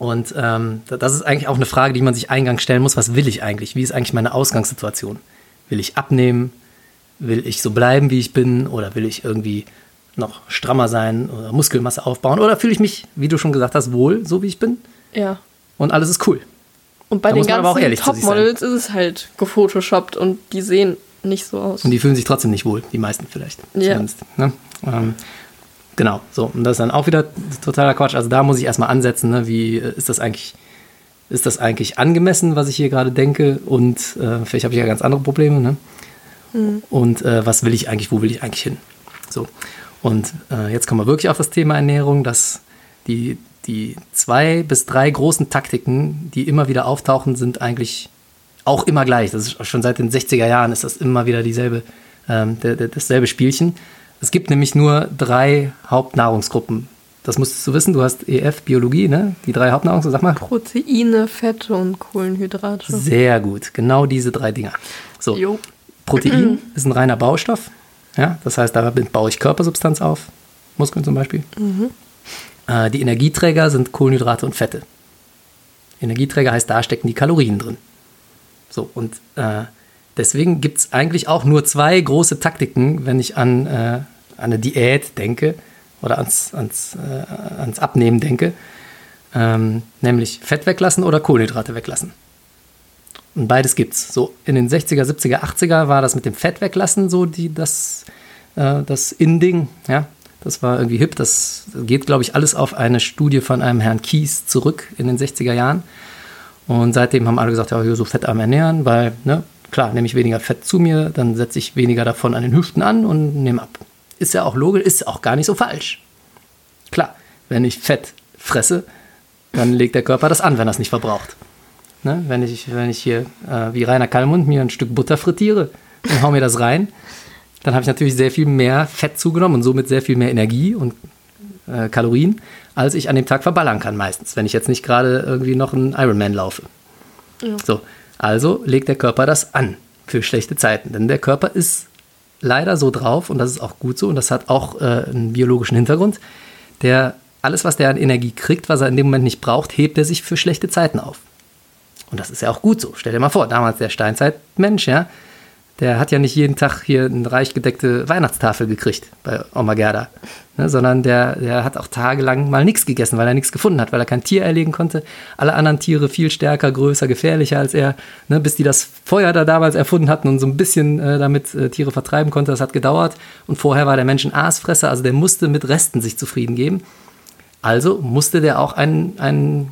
S2: Und ähm, das ist eigentlich auch eine Frage, die man sich eingangs stellen muss. Was will ich eigentlich? Wie ist eigentlich meine Ausgangssituation? Will ich abnehmen? Will ich so bleiben, wie ich bin? Oder will ich irgendwie noch strammer sein oder Muskelmasse aufbauen? Oder fühle ich mich, wie du schon gesagt hast, wohl, so wie ich bin?
S3: Ja.
S2: Und alles ist cool.
S3: Und bei da den ganzen Topmodels ist es halt gefotoshoppt und die sehen nicht so aus.
S2: Und die fühlen sich trotzdem nicht wohl, die meisten vielleicht.
S3: Ja.
S2: Ne? Ähm, Genau, so. Und das ist dann auch wieder totaler Quatsch. Also da muss ich erstmal ansetzen, ne? wie äh, ist das eigentlich, ist das eigentlich angemessen, was ich hier gerade denke? Und äh, vielleicht habe ich ja ganz andere Probleme, ne? Mhm. Und äh, was will ich eigentlich, wo will ich eigentlich hin? So. Und äh, jetzt kommen wir wirklich auf das Thema Ernährung, dass die, die zwei bis drei großen Taktiken, die immer wieder auftauchen, sind eigentlich auch immer gleich. Das ist schon seit den 60er Jahren ist das immer wieder dieselbe, ähm, der, der, dasselbe Spielchen. Es gibt nämlich nur drei Hauptnahrungsgruppen. Das musstest du wissen, du hast EF, Biologie, ne? Die drei Hauptnahrungsgruppen, sag mal.
S3: Proteine, Fette und Kohlenhydrate.
S2: Sehr gut, genau diese drei Dinger. So,
S3: jo.
S2: Protein ist ein reiner Baustoff. Ja, das heißt, da baue ich Körpersubstanz auf. Muskeln zum Beispiel. Äh, die Energieträger sind Kohlenhydrate und Fette. Energieträger heißt, da stecken die Kalorien drin. So, und äh, deswegen gibt es eigentlich auch nur zwei große Taktiken, wenn ich an, äh, an eine Diät denke oder ans, ans, äh, ans Abnehmen denke. Ähm, nämlich Fett weglassen oder Kohlenhydrate weglassen. Und beides gibt's. So in den 60er, 70er, 80er war das mit dem Fett weglassen so die, das, äh, das In-Ding. Ja? Das war irgendwie hip. Das geht, glaube ich, alles auf eine Studie von einem Herrn Kies zurück in den 60er Jahren. Und seitdem haben alle gesagt, ja, so fettarm ernähren, weil, ne, klar, nehme ich weniger Fett zu mir, dann setze ich weniger davon an den Hüften an und nehme ab. Ist ja auch logisch, ist auch gar nicht so falsch. Klar, wenn ich Fett fresse, dann legt der Körper das an, wenn er es nicht verbraucht. Ne? Wenn, ich, wenn ich hier äh, wie Rainer Kallmund mir ein Stück Butter frittiere und hau mir das rein, dann habe ich natürlich sehr viel mehr Fett zugenommen und somit sehr viel mehr Energie und äh, Kalorien, als ich an dem Tag verballern kann meistens, wenn ich jetzt nicht gerade irgendwie noch einen Ironman laufe. Ja. So, also legt der Körper das an für schlechte Zeiten, denn der Körper ist leider so drauf und das ist auch gut so und das hat auch äh, einen biologischen Hintergrund. Der alles, was der an Energie kriegt, was er in dem Moment nicht braucht, hebt er sich für schlechte Zeiten auf. Und das ist ja auch gut so. Stell dir mal vor, damals der Steinzeitmensch, ja, der hat ja nicht jeden Tag hier eine reich gedeckte Weihnachtstafel gekriegt bei Oma Gerda, ne, sondern der, der hat auch tagelang mal nichts gegessen, weil er nichts gefunden hat, weil er kein Tier erlegen konnte. Alle anderen Tiere viel stärker, größer, gefährlicher als er, ne, bis die das Feuer da damals erfunden hatten und so ein bisschen äh, damit äh, Tiere vertreiben konnte. Das hat gedauert. Und vorher war der Mensch ein Aasfresser, also der musste mit Resten sich zufrieden geben. Also musste der auch ein, ein,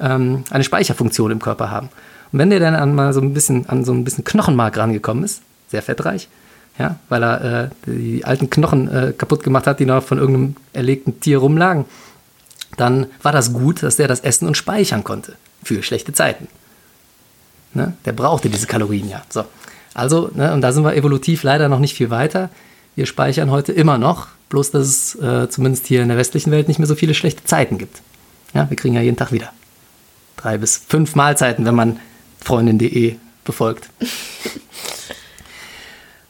S2: ähm, eine Speicherfunktion im Körper haben. Und wenn der dann an mal so ein bisschen an so ein bisschen Knochenmark rangekommen ist, sehr fettreich, ja, weil er äh, die alten Knochen äh, kaputt gemacht hat, die noch von irgendeinem erlegten Tier rumlagen, dann war das gut, dass der das essen und speichern konnte für schlechte Zeiten. Ne? Der brauchte diese Kalorien ja. So. Also, ne, und da sind wir evolutiv leider noch nicht viel weiter. Wir speichern heute immer noch bloß dass es äh, zumindest hier in der westlichen Welt nicht mehr so viele schlechte Zeiten gibt. Ja, wir kriegen ja jeden Tag wieder drei bis fünf Mahlzeiten, wenn man freundin.de befolgt.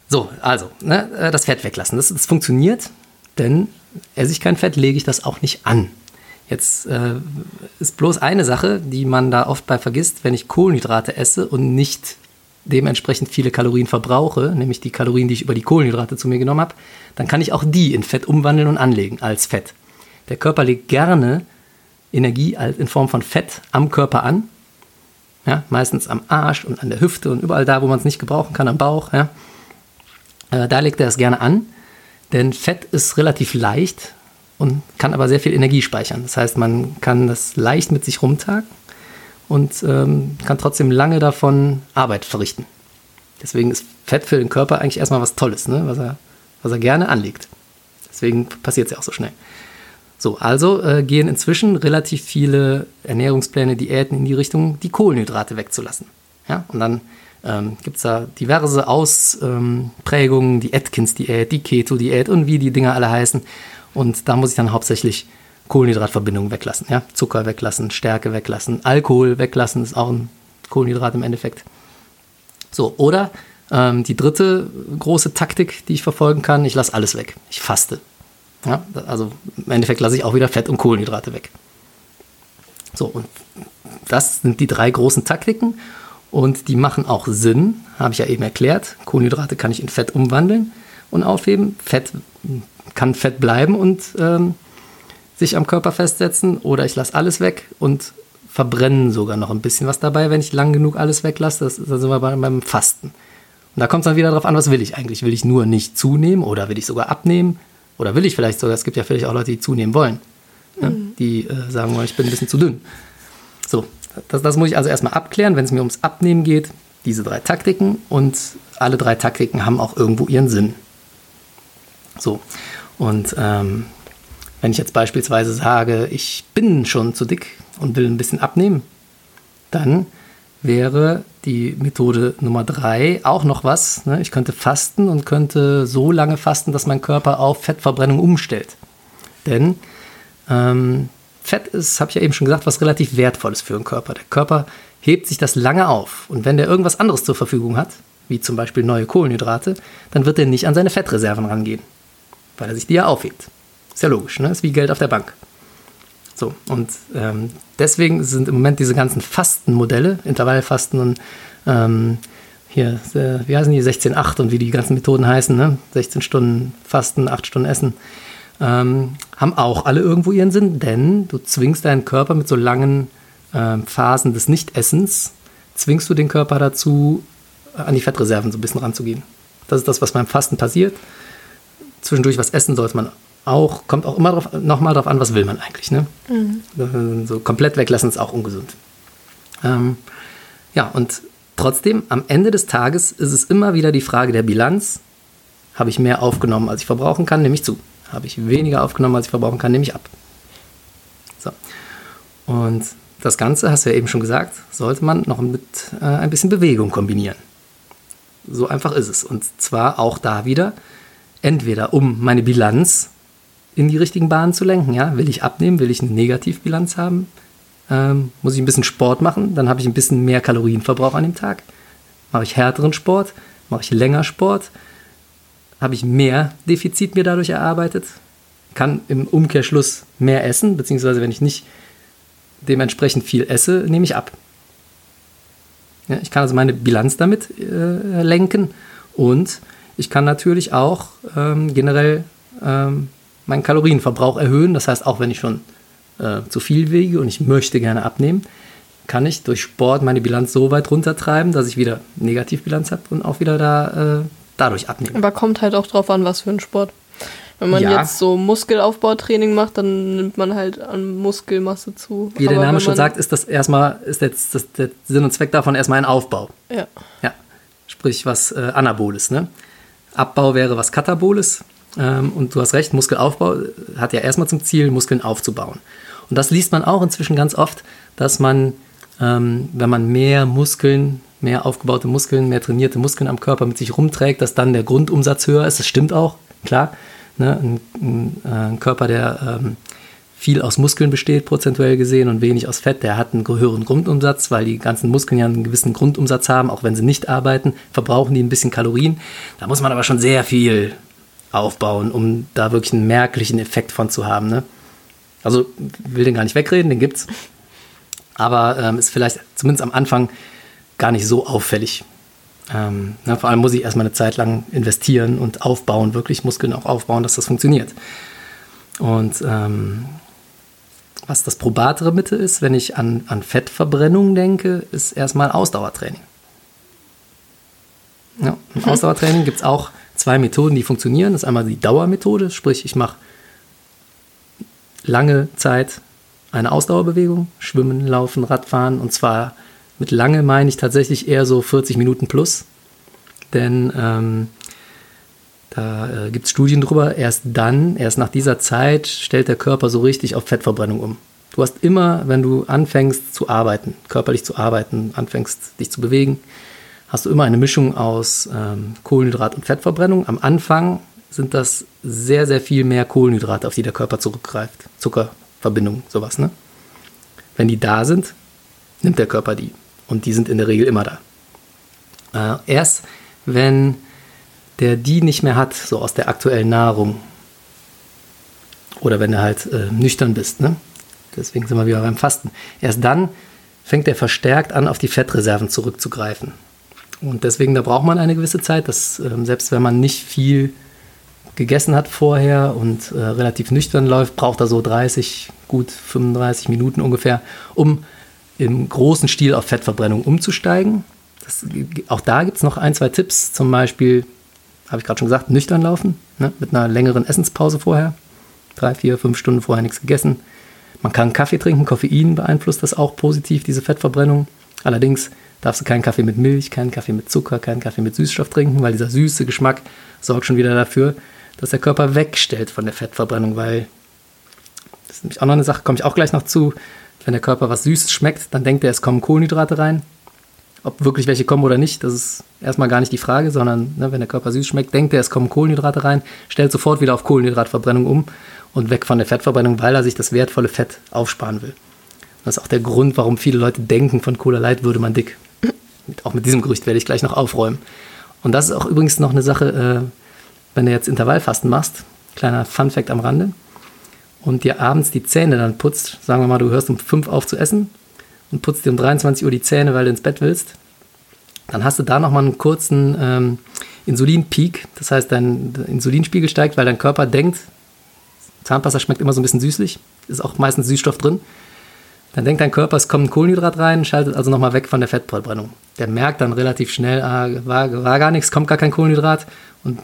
S2: so, also, ne, äh, das Fett weglassen. Das, das, funktioniert, denn esse ich kein Fett, lege ich das auch nicht an. Jetzt äh, ist bloß eine Sache, die man da oft bei vergisst, wenn ich Kohlenhydrate esse und nicht dementsprechend viele Kalorien verbrauche, nämlich die Kalorien, die ich über die Kohlenhydrate zu mir genommen habe, dann kann ich auch die in Fett umwandeln und anlegen als Fett. Der Körper legt gerne Energie in Form von Fett am Körper an. Ja, meistens am Arsch und an der Hüfte und überall da, wo man es nicht gebrauchen kann, am Bauch. Ja. Äh, da legt er es gerne an, denn Fett ist relativ leicht und kann aber sehr viel Energie speichern. Das heißt, man kann das leicht mit sich rumtragen und ähm, kann trotzdem lange davon Arbeit verrichten. Deswegen ist Fett für den Körper eigentlich erstmal was Tolles, ne? was, er, was er gerne anlegt. Deswegen passiert es ja auch so schnell. So, also äh, gehen inzwischen relativ viele Ernährungspläne, Diäten in die Richtung, die Kohlenhydrate wegzulassen. Ja? Und dann ähm, gibt es da diverse Ausprägungen, die Atkins-Diät, die Keto-Diät und wie die Dinger alle heißen. Und da muss ich dann hauptsächlich Kohlenhydratverbindungen weglassen. Ja? Zucker weglassen, Stärke weglassen, Alkohol weglassen, ist auch ein Kohlenhydrat im Endeffekt. So, oder ähm, die dritte große Taktik, die ich verfolgen kann, ich lasse alles weg. Ich faste. Ja? Also im Endeffekt lasse ich auch wieder Fett und Kohlenhydrate weg. So, und das sind die drei großen Taktiken und die machen auch Sinn, habe ich ja eben erklärt. Kohlenhydrate kann ich in Fett umwandeln und aufheben. Fett kann Fett bleiben und ähm, sich am Körper festsetzen oder ich lasse alles weg und verbrennen sogar noch ein bisschen was dabei, wenn ich lang genug alles weglasse. Das, da sind wir beim Fasten. Und da kommt es dann wieder darauf an, was will ich eigentlich? Will ich nur nicht zunehmen oder will ich sogar abnehmen? Oder will ich vielleicht sogar, es gibt ja vielleicht auch Leute, die zunehmen wollen. Ne? Mhm. Die äh, sagen wollen, ich bin ein bisschen zu dünn. So, das, das muss ich also erstmal abklären, wenn es mir ums Abnehmen geht. Diese drei Taktiken und alle drei Taktiken haben auch irgendwo ihren Sinn. So, und ähm, wenn ich jetzt beispielsweise sage, ich bin schon zu dick und will ein bisschen abnehmen, dann wäre die Methode Nummer drei auch noch was. Ne? Ich könnte fasten und könnte so lange fasten, dass mein Körper auf Fettverbrennung umstellt. Denn ähm, Fett ist, habe ich ja eben schon gesagt, was relativ wertvolles für den Körper. Der Körper hebt sich das lange auf. Und wenn der irgendwas anderes zur Verfügung hat, wie zum Beispiel neue Kohlenhydrate, dann wird er nicht an seine Fettreserven rangehen, weil er sich die ja aufhebt. Ist ja logisch, ne? Ist wie Geld auf der Bank. So, und ähm, deswegen sind im Moment diese ganzen Fastenmodelle, Intervallfasten und ähm, hier, äh, wie heißen die, 16-8 und wie die ganzen Methoden heißen, ne? 16 Stunden Fasten, 8 Stunden Essen, ähm, haben auch alle irgendwo ihren Sinn, denn du zwingst deinen Körper mit so langen ähm, Phasen des Nichtessens, zwingst du den Körper dazu, an die Fettreserven so ein bisschen ranzugehen. Das ist das, was beim Fasten passiert. Zwischendurch was essen sollte man auch, kommt auch immer drauf, nochmal drauf an, was will man eigentlich. Ne? Mhm. So komplett weglassen ist auch ungesund. Ähm, ja, und trotzdem, am Ende des Tages ist es immer wieder die Frage der Bilanz. Habe ich mehr aufgenommen, als ich verbrauchen kann, nehme ich zu. Habe ich weniger aufgenommen, als ich verbrauchen kann, nehme ich ab. So. Und das Ganze, hast du ja eben schon gesagt, sollte man noch mit äh, ein bisschen Bewegung kombinieren. So einfach ist es. Und zwar auch da wieder, entweder um meine Bilanz in die richtigen Bahnen zu lenken. Ja? Will ich abnehmen, will ich eine Negativbilanz haben, ähm, muss ich ein bisschen Sport machen, dann habe ich ein bisschen mehr Kalorienverbrauch an dem Tag. Mache ich härteren Sport, mache ich länger Sport, habe ich mehr Defizit mir dadurch erarbeitet, kann im Umkehrschluss mehr essen, beziehungsweise wenn ich nicht dementsprechend viel esse, nehme ich ab. Ja, ich kann also meine Bilanz damit äh, lenken und ich kann natürlich auch ähm, generell ähm, meinen Kalorienverbrauch erhöhen. Das heißt, auch wenn ich schon äh, zu viel wiege und ich möchte gerne abnehmen, kann ich durch Sport meine Bilanz so weit runtertreiben, dass ich wieder Negativbilanz habe und auch wieder da äh, dadurch abnehme.
S3: Aber kommt halt auch drauf an, was für ein Sport. Wenn man ja. jetzt so Muskelaufbautraining macht, dann nimmt man halt an Muskelmasse zu.
S2: Wie der Name schon sagt, ist das erstmal, ist jetzt das, der Sinn und Zweck davon erstmal ein Aufbau.
S3: Ja.
S2: Ja. Sprich, was äh, Anaboles, ne? Abbau wäre was Kataboles. Ähm, und du hast recht, Muskelaufbau hat ja erstmal zum Ziel, Muskeln aufzubauen. Und das liest man auch inzwischen ganz oft, dass man, ähm, wenn man mehr Muskeln, mehr aufgebaute Muskeln, mehr trainierte Muskeln am Körper mit sich rumträgt, dass dann der Grundumsatz höher ist. Das stimmt auch, klar. Ne? Ein, ein, äh, ein, Körper, der ähm, viel aus Muskeln besteht, prozentuell gesehen, und wenig aus Fett, der hat einen höheren Grundumsatz, weil die ganzen Muskeln ja einen gewissen Grundumsatz haben, auch wenn sie nicht arbeiten, verbrauchen die ein bisschen Kalorien. Da muss man aber schon sehr viel aufbauen, um da wirklich einen merklichen Effekt von zu haben. Ne? Also will den gar nicht wegreden, den gibt's. Aber ähm, ist vielleicht zumindest am Anfang gar nicht so auffällig. Ähm, na, vor allem muss ich erstmal eine Zeit lang investieren und aufbauen, wirklich Muskeln auch aufbauen, dass das funktioniert. Und ähm, was das probatere Mittel ist, wenn ich an, an Fettverbrennung denke, ist erstmal Ausdauertraining. Ja, mhm. Ausdauertraining gibt es auch zwei Methoden, die funktionieren. Das ist einmal die Dauermethode, sprich ich mache lange Zeit eine Ausdauerbewegung, Schwimmen, Laufen, Radfahren und zwar mit lange meine ich tatsächlich eher so 40 Minuten plus, denn ähm, da äh, gibt es Studien drüber, erst dann, erst nach dieser Zeit stellt der Körper so richtig auf Fettverbrennung um. Du hast immer, wenn du anfängst zu arbeiten, körperlich zu arbeiten, anfängst dich zu bewegen, hast du immer eine Mischung aus ähm, Kohlenhydrat und Fettverbrennung. Am Anfang sind das sehr, sehr viel mehr Kohlenhydrate, auf die der Körper zurückgreift. Zuckerverbindungen, sowas. Ne? Wenn die da sind, nimmt der Körper die. Und die sind in der Regel immer da. Äh, erst wenn der die nicht mehr hat, so aus der aktuellen Nahrung, oder wenn du halt äh, nüchtern bist, ne? deswegen sind wir wieder beim Fasten, erst dann fängt er verstärkt an, auf die Fettreserven zurückzugreifen. Und deswegen, da braucht man eine gewisse Zeit, dass ähm, selbst wenn man nicht viel gegessen hat vorher und äh, relativ nüchtern läuft, braucht er so 30, gut 35 Minuten ungefähr, um im großen Stil auf Fettverbrennung umzusteigen. Das, auch da gibt es noch ein, zwei Tipps, zum Beispiel, habe ich gerade schon gesagt, nüchtern laufen, ne, mit einer längeren Essenspause vorher. Drei, vier, fünf Stunden vorher nichts gegessen. Man kann Kaffee trinken, Koffein beeinflusst das auch positiv, diese Fettverbrennung. Allerdings darfst du keinen Kaffee mit Milch, keinen Kaffee mit Zucker, keinen Kaffee mit Süßstoff trinken, weil dieser süße Geschmack sorgt schon wieder dafür, dass der Körper wegstellt von der Fettverbrennung, weil das ist nämlich auch noch eine Sache, komme ich auch gleich noch zu. Wenn der Körper was Süßes schmeckt, dann denkt er, es kommen Kohlenhydrate rein. Ob wirklich welche kommen oder nicht, das ist erstmal gar nicht die Frage, sondern ne, wenn der Körper süß schmeckt, denkt er, es kommen Kohlenhydrate rein, stellt sofort wieder auf Kohlenhydratverbrennung um und weg von der Fettverbrennung, weil er sich das wertvolle Fett aufsparen will. Das ist auch der Grund, warum viele Leute denken, von Cola Light würde man dick auch mit diesem Gerücht werde ich gleich noch aufräumen. Und das ist auch übrigens noch eine Sache, äh, wenn du jetzt Intervallfasten machst, kleiner Fun Fact am Rande. und dir abends die Zähne dann putzt, sagen wir mal, du hörst um 5 auf zu essen und putzt dir um 23 Uhr die Zähne, weil du ins Bett willst, dann hast du da nochmal einen kurzen ähm, Insulinpeak. Das heißt, dein Insulinspiegel steigt, weil dein Körper denkt, Zahnpasta schmeckt immer so ein bisschen süßlich, ist auch meistens Süßstoff drin. Dann denkt dein Körper, es kommt ein Kohlenhydrat rein, schaltet also nochmal weg von der Fettverbrennung. Der merkt dann relativ schnell, ah, war, war gar nichts, kommt gar kein Kohlenhydrat und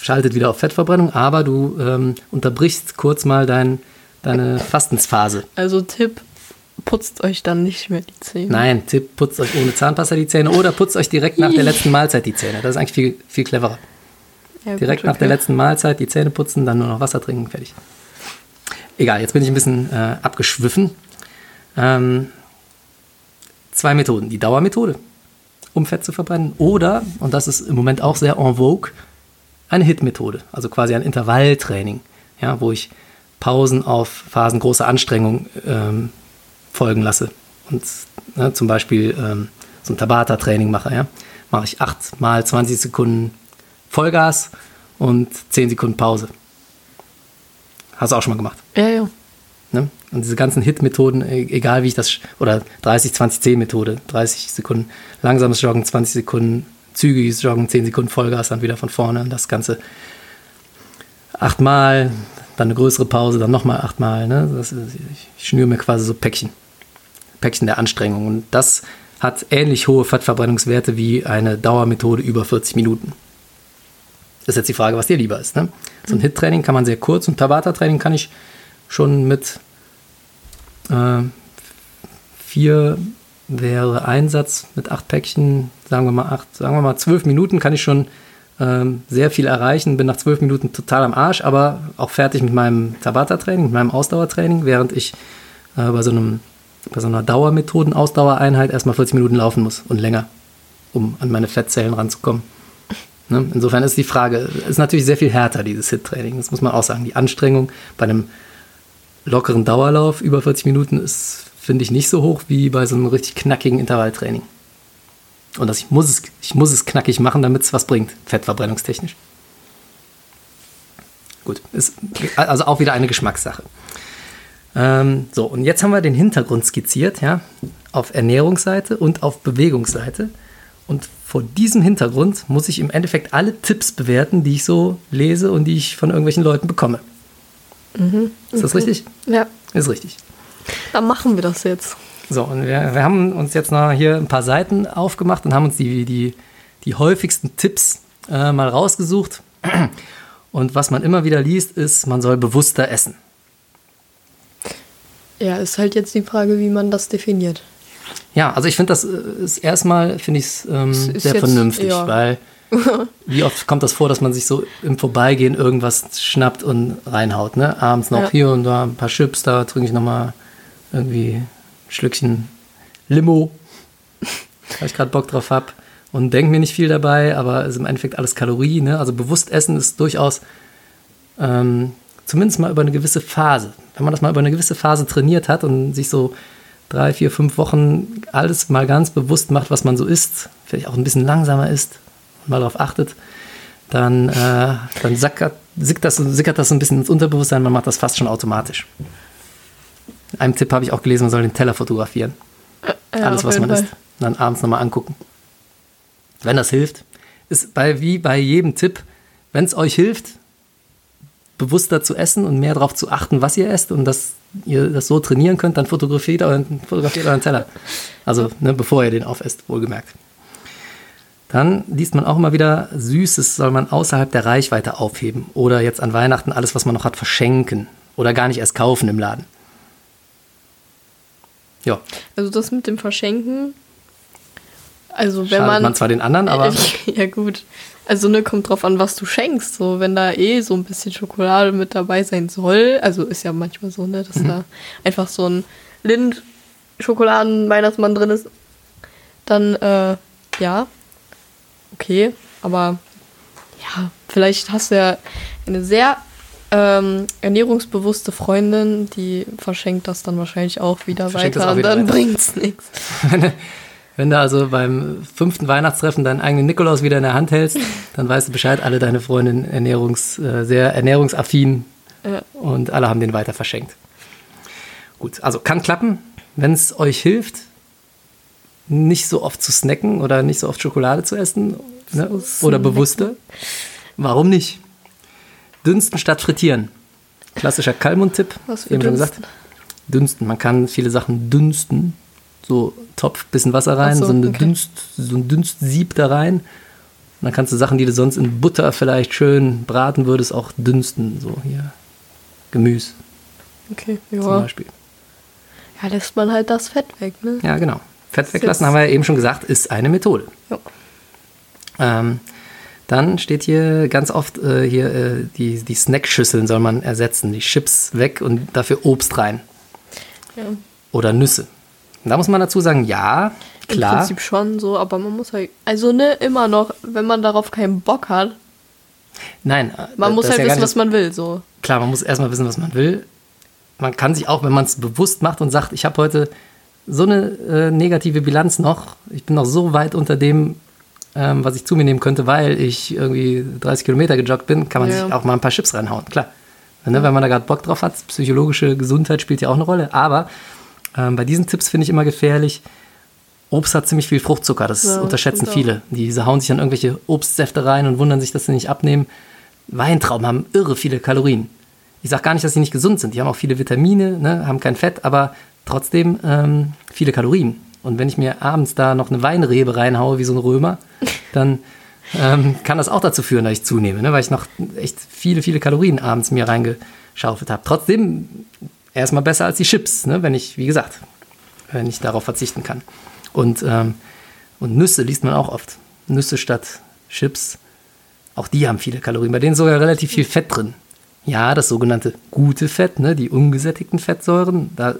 S2: schaltet wieder auf Fettverbrennung, aber du ähm, unterbrichst kurz mal dein, deine Fastensphase.
S3: Also Tipp, putzt euch dann nicht mehr die Zähne.
S2: Nein, Tipp, putzt euch ohne Zahnpasta die Zähne oder putzt euch direkt nach der letzten Mahlzeit die Zähne. Das ist eigentlich viel, viel cleverer. Ja, direkt gut, nach der letzten Mahlzeit die Zähne putzen, dann nur noch Wasser trinken, fertig. Egal, jetzt bin ich ein bisschen äh, abgeschwiffen. Ähm, zwei Methoden. Die Dauermethode, um Fett zu verbrennen. Oder, und das ist im Moment auch sehr en vogue, eine HIT-Methode, also quasi ein Intervalltraining, ja, wo ich Pausen auf Phasen großer Anstrengung ähm, folgen lasse. Und ne, zum Beispiel ähm, so ein Tabata-Training mache. Ja? Mache ich 8 mal 20 Sekunden Vollgas und 10 Sekunden Pause. Hast du auch schon mal gemacht?
S3: Ja, ja.
S2: Ne? Und diese ganzen Hit-Methoden, e-, egal wie ich das, oder 30-20-10-Methode, 30 Sekunden langsames Joggen, 20 Sekunden zügiges Joggen, 10 Sekunden Vollgas, dann wieder von vorne und das Ganze achtmal, dann eine größere Pause, dann nochmal achtmal. Ne? Das, ich schnüre mir quasi so Päckchen, Päckchen der Anstrengung. Und das hat ähnlich hohe Fettverbrennungswerte wie eine Dauermethode über 40 Minuten. Das ist jetzt die Frage, was dir lieber ist. Ne? So ein mhm. Hit-Training kann man sehr kurz und Tabata-Training kann ich schon mit äh, vier wäre Einsatz mit acht Päckchen, sagen wir mal acht, sagen wir mal zwölf Minuten kann ich schon ähm, sehr viel erreichen, bin nach zwölf Minuten total am Arsch, aber auch fertig mit meinem Tabata-Training, mit meinem Ausdauertraining, während ich äh, bei so einem bei so einer Dauermethoden-Ausdauereinheit erstmal 40 Minuten laufen muss und länger, um an meine Fettzellen ranzukommen. Ne? Insofern ist die Frage, ist natürlich sehr viel härter, dieses HIT-Training. Das muss man auch sagen. Die Anstrengung bei einem lockeren Dauerlauf über 40 Minuten ist, finde ich, nicht so hoch wie bei so einem richtig knackigen Intervalltraining. Und das, ich, muss es, ich muss es knackig machen, damit es was bringt, fettverbrennungstechnisch. Gut, ist also auch wieder eine Geschmackssache. Ähm, so, und jetzt haben wir den Hintergrund skizziert, ja, auf Ernährungsseite und auf Bewegungsseite. Und vor diesem Hintergrund muss ich im Endeffekt alle Tipps bewerten, die ich so lese und die ich von irgendwelchen Leuten bekomme. Mhm, ist das richtig?
S3: Ja.
S2: Ist richtig.
S3: Dann machen wir das jetzt.
S2: So, und wir, wir haben uns jetzt noch hier ein paar Seiten aufgemacht und haben uns die, die, die häufigsten Tipps äh, mal rausgesucht. Und was man immer wieder liest, ist, man soll bewusster essen.
S3: Ja, ist halt jetzt die Frage, wie man das definiert.
S2: Ja, also ich finde das äh, ist erstmal finde ich es ähm, sehr jetzt, vernünftig, ja. weil wie oft kommt das vor, dass man sich so im Vorbeigehen irgendwas schnappt und reinhaut, ne? Abends noch ja. hier und da ein paar Chips, da trinke ich nochmal irgendwie ein Schlückchen Limo, weil ich gerade Bock drauf habe und denke mir nicht viel dabei, aber es ist im Endeffekt alles Kalorien, ne? Also bewusst essen ist durchaus ähm, zumindest mal über eine gewisse Phase. Wenn man das mal über eine gewisse Phase trainiert hat und sich so drei, vier, fünf Wochen alles mal ganz bewusst macht, was man so isst, vielleicht auch ein bisschen langsamer isst, mal darauf achtet, dann, äh, dann sackert, sickert, das, sickert das ein bisschen ins Unterbewusstsein, man macht das fast schon automatisch. In einem Tipp habe ich auch gelesen, man soll den Teller fotografieren. Äh, ja, Alles, was man Fall. isst. Und dann abends nochmal angucken. Wenn das hilft, ist bei, wie bei jedem Tipp, wenn es euch hilft, bewusster zu essen und mehr darauf zu achten, was ihr esst und dass ihr das so trainieren könnt, dann fotografiert euren, fotografiert euren Teller. Also ne, bevor ihr den aufesst, wohlgemerkt. Dann liest man auch immer wieder, Süßes soll man außerhalb der Reichweite aufheben oder jetzt an Weihnachten alles, was man noch hat, verschenken oder gar nicht erst kaufen im Laden.
S3: Ja. Also das mit dem Verschenken, also wenn
S2: Schadet
S3: man,
S2: man zwar den anderen, aber
S3: ja gut. Also ne, kommt drauf an, was du schenkst. So, wenn da eh so ein bisschen Schokolade mit dabei sein soll, also ist ja manchmal so, ne, dass mhm. da einfach so ein Lind Schokoladen-Weihnachtsmann drin ist, dann äh, ja, okay, aber ja, vielleicht hast du ja eine sehr ähm, ernährungsbewusste Freundin, die verschenkt das dann wahrscheinlich auch wieder verschenkt weiter auch wieder und dann bringt es nichts.
S2: Wenn du also beim fünften Weihnachtstreffen deinen eigenen Nikolaus wieder in der Hand hältst, dann weißt du Bescheid, alle deine Freundinnen ernährungs, äh, sehr ernährungsaffin
S3: Ja.
S2: Und alle haben den weiter verschenkt. Gut, also kann klappen, wenn es euch hilft, nicht so oft zu snacken oder nicht so oft Schokolade zu essen ne? Oder bewusster. Warum nicht? Dünsten statt frittieren. Klassischer Kalmund-Tipp.
S3: Was
S2: Eben schon
S3: Dünsten?
S2: gesagt. Dünsten. Man kann viele Sachen dünsten. So Topf, bisschen Wasser rein, so,
S3: so,
S2: eine
S3: okay.
S2: Dünst, so ein Dünstsieb da rein. Und dann kannst du Sachen, die du sonst in Butter vielleicht schön braten würdest, auch dünsten. So hier Gemüse
S3: Okay,
S2: zum
S3: ja.
S2: Beispiel.
S3: Ja, lässt man halt das Fett weg, ne?
S2: Ja, genau. Fett weglassen, haben wir ja eben schon gesagt, ist eine Methode.
S3: Ja.
S2: Ähm, dann steht hier ganz oft äh, hier äh, die, die Snackschüsseln soll man ersetzen. Die Chips weg und dafür Obst rein.
S3: ja.
S2: Oder Nüsse. Und da muss man dazu sagen, ja,
S3: Im
S2: klar.
S3: Prinzip schon so, aber man muss halt, also ne, immer noch, wenn man darauf keinen Bock hat,
S2: Nein, äh,
S3: man muss halt
S2: ja
S3: wissen,
S2: nicht
S3: was man will, so.
S2: Klar, man muss erstmal wissen, was man will. Man kann sich auch, wenn man es bewusst macht und sagt, ich habe heute so eine äh, negative Bilanz noch, ich bin noch so weit unter dem, ähm, was ich zu mir nehmen könnte, weil ich irgendwie 30 Kilometer gejoggt bin, kann man
S3: Ja.
S2: sich auch mal ein paar Chips reinhauen. Klar. Ne, wenn man da gerade Bock drauf hat, psychologische Gesundheit spielt ja auch eine Rolle. Aber ähm, bei diesen Tipps finde ich immer gefährlich. Obst hat ziemlich viel Fruchtzucker, das
S3: Ja,
S2: unterschätzen viele. Diese hauen sich dann irgendwelche Obstsäfte rein und wundern sich, dass sie nicht abnehmen. Weintrauben haben irre viele Kalorien. Ich sage gar nicht, dass sie nicht gesund sind. Die haben auch viele Vitamine, ne, haben kein Fett, aber trotzdem ähm, viele Kalorien. Und wenn ich mir abends da noch eine Weinrebe reinhaue, wie so ein Römer, dann ähm, kann das auch dazu führen, dass ich zunehme, ne, weil ich noch echt viele, viele Kalorien abends mir reingeschaufelt habe. Trotzdem erstmal besser als die Chips, ne, wenn ich, wie gesagt, wenn ich darauf verzichten kann. Und, ähm, und Nüsse liest man auch oft. Nüsse statt Chips. Auch die haben viele Kalorien. Bei denen ist sogar relativ viel Fett drin. Ja, das sogenannte gute Fett, ne, die ungesättigten Fettsäuren, da äh,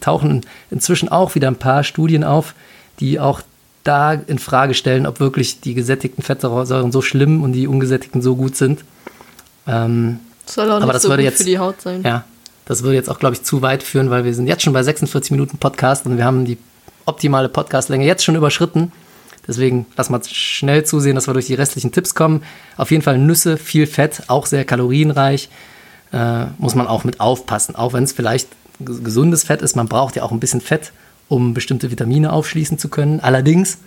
S2: tauchen inzwischen auch wieder ein paar Studien auf, die auch da in Frage stellen, ob wirklich die gesättigten Fettsäuren so schlimm und die ungesättigten so gut sind. Ähm,
S3: Soll auch
S2: Aber
S3: nicht
S2: das
S3: so
S2: würde
S3: gut
S2: jetzt-
S3: für die Haut sein.
S2: ja, das würde jetzt auch, glaube ich, zu weit führen, weil wir sind jetzt schon bei 46 Minuten Podcast und wir haben die optimale Podcastlänge jetzt schon überschritten. Deswegen lass mal schnell zusehen, dass wir durch die restlichen Tipps kommen. Auf jeden Fall Nüsse, viel Fett, auch sehr kalorienreich. Äh, muss man auch mit aufpassen. Auch wenn es vielleicht ges- gesundes Fett ist, man braucht ja auch ein bisschen Fett, um bestimmte Vitamine aufschließen zu können. Allerdings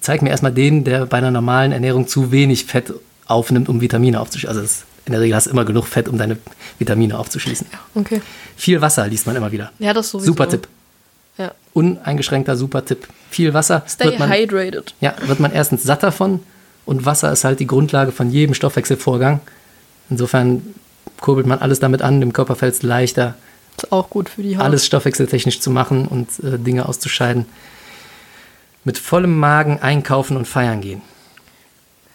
S2: zeig mir erstmal den, der bei einer normalen Ernährung zu wenig Fett aufnimmt, um Vitamine aufzuschließen. Also das, in der Regel hast du immer genug Fett, um deine Vitamine aufzuschließen.
S3: Okay.
S2: Viel Wasser liest man immer wieder.
S3: Ja, das sowieso.
S2: Super Tipp.
S3: Ja.
S2: Uneingeschränkter super Tipp. Viel Wasser
S3: Stay
S2: wird man,
S3: hydrated.
S2: ja, wird man erstens satt davon und Wasser ist halt die Grundlage von jedem Stoffwechselvorgang. Insofern kurbelt man alles damit an, dem Körper fällt es leichter,
S3: Ist auch gut für die Haut.
S2: alles stoffwechseltechnisch zu machen und äh, Dinge auszuscheiden. Mit vollem Magen einkaufen und feiern gehen.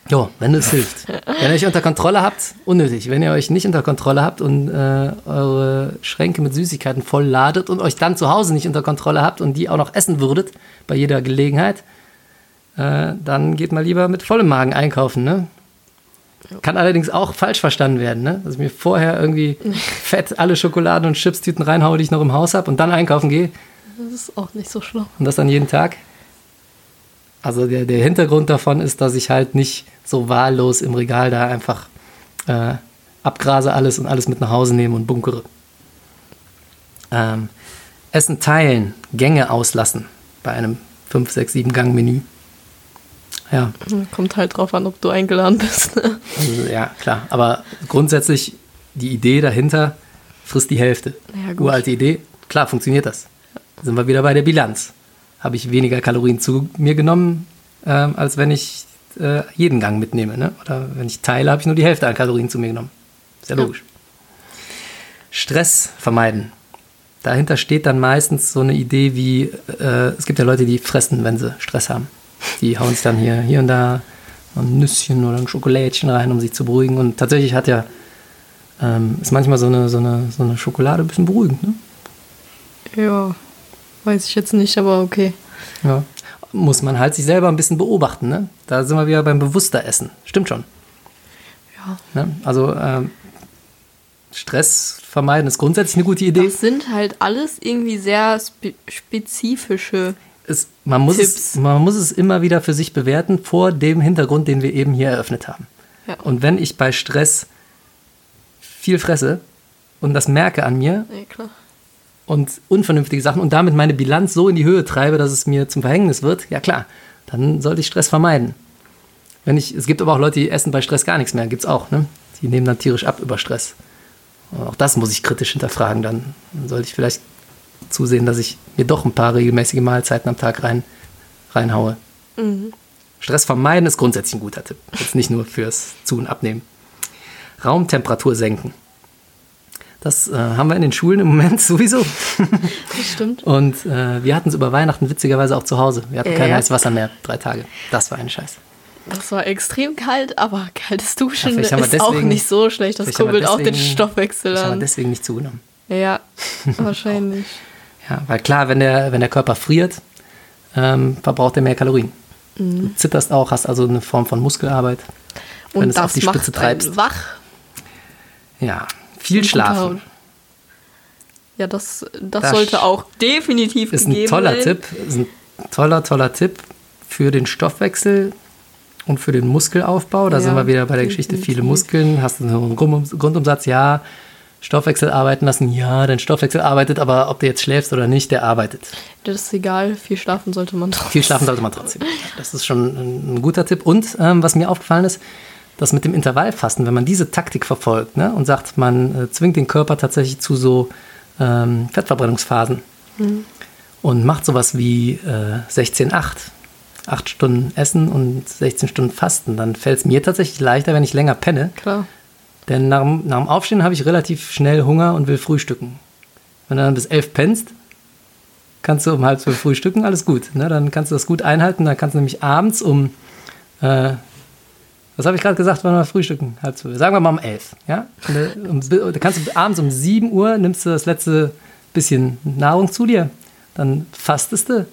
S2: Jo, wenn es hilft. Wenn ihr euch unter Kontrolle habt, unnötig. Wenn ihr euch nicht unter Kontrolle habt und äh, eure Schränke mit Süßigkeiten voll ladet und euch dann zu Hause nicht unter Kontrolle habt und die auch noch essen würdet bei jeder Gelegenheit, äh, dann geht mal lieber mit vollem Magen einkaufen. Ne? Kann allerdings auch falsch verstanden werden, ne? dass ich mir vorher irgendwie fett alle Schokoladen und Chipstüten reinhaue, die ich noch im Haus habe und dann einkaufen gehe
S3: Das ist auch nicht so schlau.
S2: und das dann jeden Tag. Also der, der Hintergrund davon ist, dass ich halt nicht so wahllos im Regal da einfach äh, abgrase alles und alles mit nach Hause nehme und bunkere. Ähm, Essen teilen, Gänge auslassen bei einem 5, 6, 7 Gang Menü. Ja,
S3: Kommt halt drauf an, ob du eingeladen bist. Ne?
S2: also, ja, klar. Aber grundsätzlich die Idee dahinter frisst die Hälfte.
S3: Ja, gut.
S2: Uralte Idee, klar funktioniert das. Sind wir wieder bei der Bilanz. Habe ich weniger Kalorien zu mir genommen, ähm, als wenn ich äh, jeden Gang mitnehme. Ne? Oder wenn ich teile, habe ich nur die Hälfte an Kalorien zu mir genommen. Ist ja logisch. Stress vermeiden. Dahinter steht dann meistens so eine Idee wie, äh, es gibt ja Leute, die fressen, wenn sie Stress haben. Die hauen sich dann hier, hier und da ein Nüsschen oder ein Schokolädchen rein, um sich zu beruhigen. Und tatsächlich hat ja, ähm, ist manchmal so eine, so, eine, so eine Schokolade ein bisschen beruhigend. Ne?
S3: Ja, weiß ich jetzt nicht, aber okay.
S2: Ja. Muss man halt sich selber ein bisschen beobachten. Ne? Da sind wir wieder beim bewusster Essen. Stimmt schon.
S3: Ja.
S2: Ne? Also ähm, Stress vermeiden ist grundsätzlich eine gute Idee.
S3: Das sind halt alles irgendwie sehr spe spezifische.
S2: Es, man, muss es,
S3: Tipps.
S2: man muss es immer wieder für sich bewerten, vor dem Hintergrund, den wir eben hier eröffnet haben.
S3: Ja.
S2: Und wenn ich bei Stress viel fresse und das merke an mir
S3: Ja, klar.
S2: Und unvernünftige Sachen und damit meine Bilanz so in die Höhe treibe, dass es mir zum Verhängnis wird, ja klar, dann sollte ich Stress vermeiden. Wenn ich, es gibt aber auch Leute, die essen bei Stress gar nichts mehr, gibt's auch, ne? Die nehmen dann tierisch ab über Stress. Auch das muss ich kritisch hinterfragen dann. Dann sollte ich vielleicht zusehen, dass ich mir doch ein paar regelmäßige Mahlzeiten am Tag rein, reinhaue. Stress vermeiden ist grundsätzlich ein guter Tipp. Jetzt nicht nur fürs Zu- und Abnehmen. Raumtemperatur senken. Das äh, haben wir in den Schulen im Moment sowieso.
S3: Das stimmt.
S2: Und äh, wir hatten es über Weihnachten witzigerweise auch zu Hause. Wir hatten
S3: Ja,
S2: kein
S3: ja.
S2: heißes Wasser mehr, drei Tage. Das war ein Scheiß.
S3: Das war extrem kalt, aber kaltes Duschen
S2: Ja, wir
S3: ist auch
S2: deswegen-
S3: nicht so schlecht. Das
S2: wir
S3: kurbelt auch den Stoffwechsel
S2: Ich habe
S3: an.
S2: deswegen nicht zugenommen.
S3: Ja, wahrscheinlich.
S2: Ja, weil klar, wenn der, wenn der Körper friert, ähm, verbraucht er mehr Kalorien. Du zitterst auch, hast also eine Form von Muskelarbeit. wenn
S3: Und
S2: du es auf
S3: das
S2: die Spitze
S3: macht einen
S2: treibst.
S3: wach.
S2: Ja, viel schlafen.
S3: Ja, das, das,
S2: Das
S3: sollte auch definitiv
S2: Ist ein
S3: gegeben
S2: toller
S3: sein.
S2: Tipp. Ist ein toller, toller Tipp für den Stoffwechsel und für den Muskelaufbau. Da
S3: Ja,
S2: sind wir wieder bei der Geschichte, viele
S3: definitiv.
S2: Muskeln, hast du so einen Grund- Grundumsatz, ja. Stoffwechsel arbeiten lassen, ja, dein Stoffwechsel arbeitet, aber ob du jetzt schläfst oder nicht, der arbeitet.
S3: Das ist egal, viel schlafen sollte man trotzdem.
S2: Viel schlafen sollte man trotzdem. Das ist schon ein, ein guter Tipp. Und ähm, was mir aufgefallen ist, dass mit dem Intervallfasten, wenn man diese Taktik verfolgt ne, und sagt, man äh, zwingt den Körper tatsächlich zu so ähm, Fettverbrennungsphasen und macht sowas wie äh, 16-8, 8 Stunden Essen und 16 Stunden Fasten, dann fällt es mir tatsächlich leichter, wenn ich länger penne.
S3: Klar.
S2: Denn nach, dem- nach dem Aufstehen habe ich relativ schnell Hunger und will frühstücken. Wenn du dann bis elf pennst, kannst du um halb zwölf frühstücken, alles gut. Ne? Dann kannst du das gut einhalten. Dann kannst du nämlich abends um, äh, was habe ich gerade gesagt, wann wir frühstücken? Halb zwölf. Sagen wir mal um elf. Ja? Und, äh, da kannst du abends um sieben Uhr, nimmst du das letzte bisschen Nahrung zu dir, dann fastest du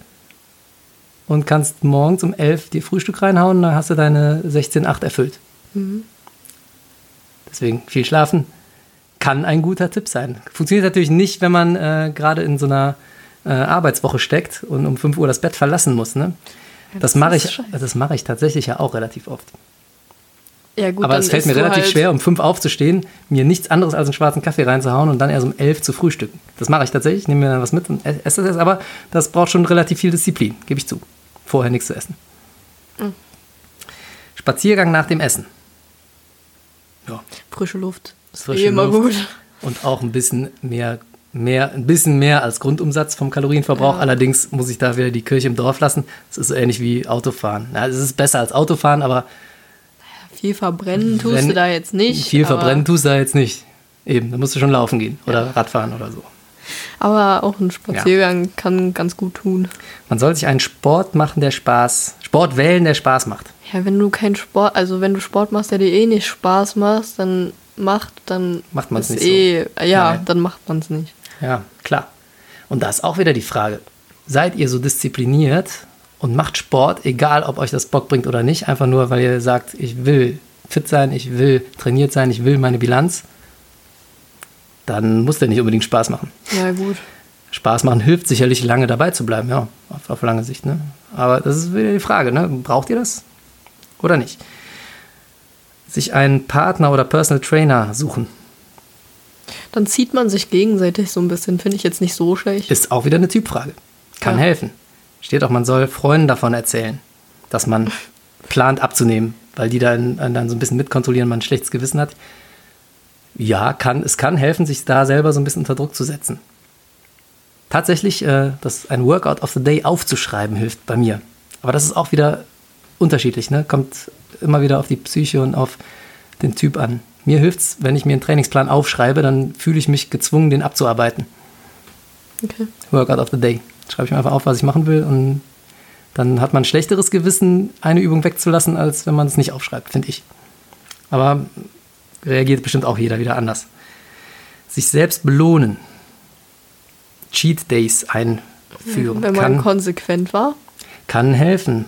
S2: und kannst morgens um elf dir Frühstück reinhauen, dann hast du deine 16,8 erfüllt. Deswegen viel schlafen kann ein guter Tipp sein. Funktioniert natürlich nicht, wenn man äh, gerade in so einer äh, Arbeitswoche steckt und um 5 Uhr das Bett verlassen muss. Ne? Das
S3: das
S2: mache ich,
S3: scheiße.
S2: das mache ich tatsächlich ja auch relativ oft.
S3: Ja, gut,
S2: Aber es fällt mir relativ
S3: halt,
S2: schwer, um 5 aufzustehen, mir nichts anderes als einen schwarzen Kaffee reinzuhauen und dann erst um 11 zu frühstücken. Das mache ich tatsächlich, nehme mir dann was mit und esse das erst, aber das braucht schon relativ viel Disziplin, gebe ich zu. Vorher nichts zu essen.
S3: Mhm.
S2: Spaziergang nach dem Essen. Ja.
S3: Frische Luft. Ist
S2: Frische
S3: eh immer
S2: Luft.
S3: gut.
S2: und auch ein bisschen mehr, mehr, ein bisschen mehr als Grundumsatz vom Kalorienverbrauch.
S3: Ja.
S2: Allerdings muss ich da wieder die Kirche im Dorf lassen. Es ist so ähnlich wie Autofahren. Ja, es ist besser als Autofahren, aber
S3: Viel verbrennen tust
S2: Wenn-
S3: du da jetzt nicht.
S2: viel verbrennen tust du da jetzt nicht. Eben, da musst du schon laufen gehen oder Radfahren oder so.
S3: Aber auch ein Spaziergang kann ganz gut tun.
S2: Man soll sich einen Sport machen, der Spaß, Sport wählen, der Spaß macht.
S3: Ja, wenn du keinen Sport, also wenn du Sport machst, der dir eh nicht Spaß macht, dann macht, dann
S2: Macht man's
S3: ist
S2: nicht so.
S3: eh, ja,
S2: Nein.
S3: dann macht man es nicht.
S2: Ja, klar. Und da ist auch wieder die Frage, seid ihr so diszipliniert und macht Sport, egal ob euch das Bock bringt oder nicht, einfach nur, weil ihr sagt, ich will fit sein, ich will trainiert sein, ich will meine Bilanz, dann muss der nicht unbedingt Spaß machen.
S3: Ja, gut.
S2: Spaß machen hilft sicherlich lange dabei zu bleiben, ja, auf, auf lange Sicht. Ne? Aber das ist wieder die Frage, ne? braucht ihr das oder nicht? Sich einen Partner oder Personal Trainer suchen,
S3: Dann zieht man sich gegenseitig so ein bisschen, finde ich jetzt nicht so schlecht.
S2: ist auch wieder eine Typfrage. Kann
S3: Ja.
S2: helfen. Steht auch, man soll Freunden davon erzählen, dass man plant abzunehmen, weil die dann, dann so ein bisschen mitkontrollieren, man ein schlechtes Gewissen hat. Ja, kann, es kann helfen, sich da selber so ein bisschen unter Druck zu setzen. Tatsächlich, äh, das ein Workout of the Day aufzuschreiben, hilft bei mir. Aber das ist auch wieder unterschiedlich, ne? Kommt immer wieder auf die Psyche und auf den Typ an. Mir hilft es, wenn ich mir einen Trainingsplan aufschreibe, dann fühle ich mich gezwungen, den abzuarbeiten.
S3: Okay.
S2: Workout of the Day. Schreibe ich mir einfach auf, was ich machen will und dann hat man ein schlechteres Gewissen, eine Übung wegzulassen, als wenn man es nicht aufschreibt, finde ich. Aber reagiert bestimmt auch jeder wieder anders. Sich selbst belohnen. Cheat Days einführen.
S3: Wenn man
S2: kann,
S3: konsequent war.
S2: kann helfen.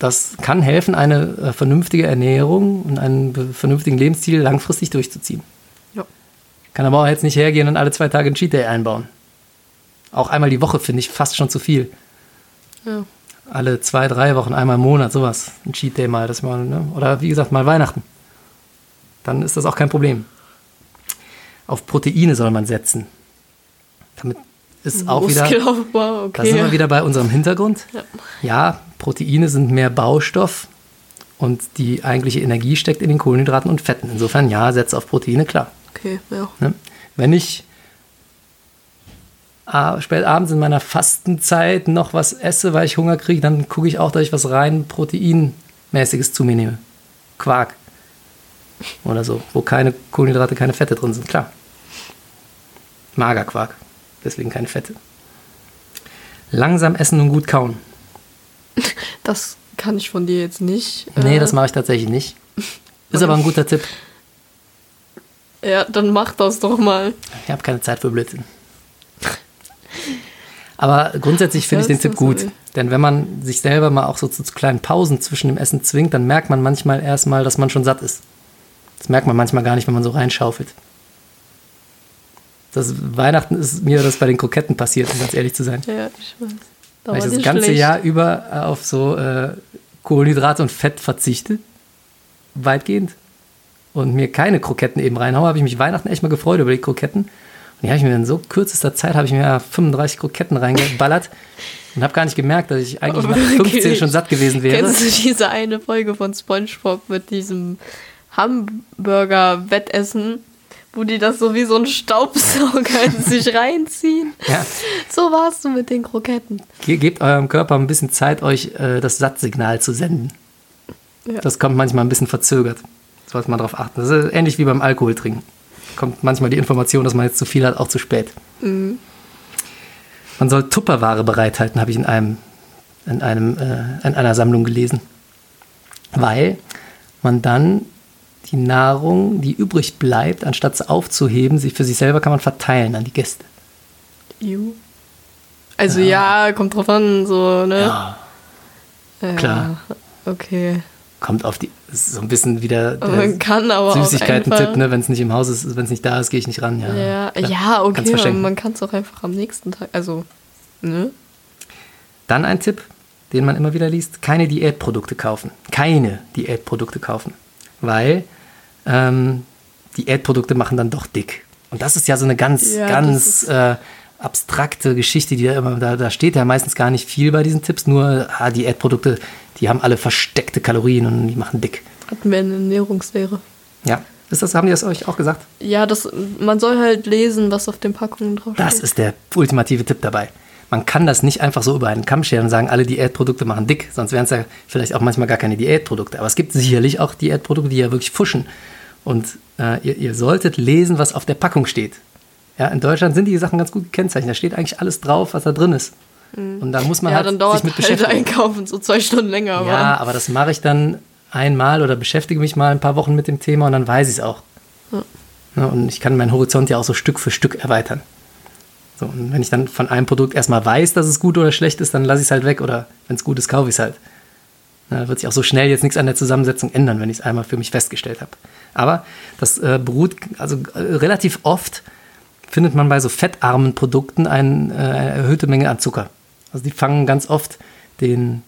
S2: Das kann helfen, eine äh, vernünftige Ernährung und einen vernünftigen Lebensstil langfristig durchzuziehen.
S3: Ja.
S2: Kann aber auch jetzt nicht hergehen und alle zwei Tage einen Cheat Day einbauen. Auch einmal die Woche finde ich fast schon zu viel.
S3: Ja.
S2: Alle zwei, drei Wochen, einmal im Monat, sowas. Ein Cheat Day mal, das mal, ne? Oder wie gesagt, mal Weihnachten. Dann ist das auch kein Problem. Auf Proteine soll man setzen. Damit ist auch wieder.
S3: Muskelaufbau,
S2: Da sind wir
S3: okay.
S2: wieder bei unserem Hintergrund.
S3: Ja.
S2: Ja, Proteine sind mehr Baustoff und die eigentliche Energie steckt in den Kohlenhydraten und Fetten. Insofern ja, setze auf Proteine, klar.
S3: Okay, ja.
S2: Ne? Wenn ich spät abends in meiner Fastenzeit noch was esse, weil ich Hunger kriege, dann gucke ich auch, dass ich was rein Proteinmäßiges zu mir nehme. Quark oder so, wo keine Kohlenhydrate, keine Fette drin sind, klar. Magerquark, deswegen keine Fette. Langsam essen und gut kauen.
S3: Das kann ich von dir jetzt nicht.
S2: Nee,
S3: äh,
S2: das mache ich tatsächlich nicht. Ist aber ein guter Tipp.
S3: Ja, dann mach das doch mal.
S2: Ich habe keine Zeit für Blödsinn. Aber grundsätzlich finde ich den Tipp gut. Denn wenn man sich selber mal auch so zu kleinen Pausen zwischen dem Essen zwingt, dann merkt man manchmal erstmal, dass man schon satt ist. Das merkt man manchmal gar nicht, wenn man so reinschaufelt. Das Weihnachten ist mir das bei den Kroketten passiert, um ganz ehrlich zu sein.
S3: Ja, ich weiß. Da
S2: Weil ich das ganze
S3: schlecht.
S2: Jahr über äh, auf so äh, Kohlenhydrate und Fett verzichte. Weitgehend. Und mir keine Kroketten eben reinhaue, habe ich mich Weihnachten echt mal gefreut über die Kroketten. Die habe ich mir in so kürzester Zeit, habe ich mir ja 35 Kroketten reingeballert und habe gar nicht gemerkt, dass ich eigentlich nach 15
S3: Wirklich?
S2: schon satt gewesen wäre.
S3: Kennst du diese eine Folge von SpongeBob mit diesem Hamburger-Wettessen, wo die das so wie so ein Staubsauger in sich reinziehen?
S2: Ja.
S3: So warst du mit den Kroketten.
S2: Ge gebt eurem Körper ein bisschen Zeit, euch äh, das Sattsignal zu senden.
S3: Ja.
S2: Das kommt manchmal ein bisschen verzögert. Sollte man darauf achten. Das ist ähnlich wie beim Alkohol trinken. Kommt manchmal die Information, dass man jetzt zu viel hat, auch zu spät.
S3: Mhm.
S2: Man soll Tupperware bereithalten, habe ich in einem, in einem, äh, in einer Sammlung gelesen. Weil man dann die Nahrung, die übrig bleibt, anstatt sie aufzuheben, sie für sich selber kann man verteilen an die Gäste.
S3: Ju. Also ja. kommt drauf an, so, ne?
S2: Ja,
S3: Ja,
S2: klar.
S3: Okay.
S2: kommt auf die, ist so ein bisschen wieder Süßigkeiten-Tipp, ne? Wenn es nicht im Haus ist, wenn es nicht da ist, gehe ich nicht ran. Ja,
S3: Ja,
S2: klar.
S3: ja, okay, man kann es auch einfach am nächsten Tag, also, ne?
S2: Dann ein Tipp, den man immer wieder liest: keine Diätprodukte kaufen. Keine Diätprodukte kaufen. Weil ähm, Diätprodukte machen dann doch dick. Und das ist ja so eine ganz,
S3: Ja,
S2: ganz äh, abstrakte Geschichte, die da immer, da, da steht ja meistens gar nicht viel bei diesen Tipps, nur ah, Diätprodukte, die haben alle versteckte Kalorien und die machen dick.
S3: Hatten wir eine Ernährungslehre.
S2: Ja. Ist das, haben die das euch auch gesagt?
S3: Ja, das, man soll halt lesen, was auf den Packungen drauf
S2: Das ist der ultimative Tipp dabei. Man kann das nicht einfach so über einen Kamm scheren und sagen, alle Diätprodukte machen dick, sonst wären es ja vielleicht auch manchmal gar keine Diätprodukte. Aber es gibt sicherlich auch Diätprodukte, die ja wirklich fuschen. Und äh, ihr, ihr solltet lesen, was auf der Packung steht. Ja, in Deutschland sind die Sachen ganz gut gekennzeichnet. Da steht eigentlich alles drauf, was da drin ist. Und da muss man
S3: Ja,
S2: halt
S3: dann dauert
S2: sich mit
S3: halt
S2: beschäftigen.
S3: einkaufen so zwei Stunden länger. Aber
S2: Ja, aber das mache ich dann einmal oder beschäftige mich mal ein paar Wochen mit dem Thema und dann weiß ich es auch. Ne, und ich kann meinen Horizont ja auch so Stück für Stück erweitern. So, und wenn ich dann von einem Produkt erstmal weiß, dass es gut oder schlecht ist, dann lasse ich es halt weg oder wenn es gut ist, kaufe ich es halt. Da wird sich auch so schnell jetzt nichts an der Zusammensetzung ändern, wenn ich es einmal für mich festgestellt habe. Aber das äh, beruht, also äh, relativ oft findet man bei so fettarmen Produkten ein, äh, eine erhöhte Menge an Zucker. Also die fangen ganz oft den,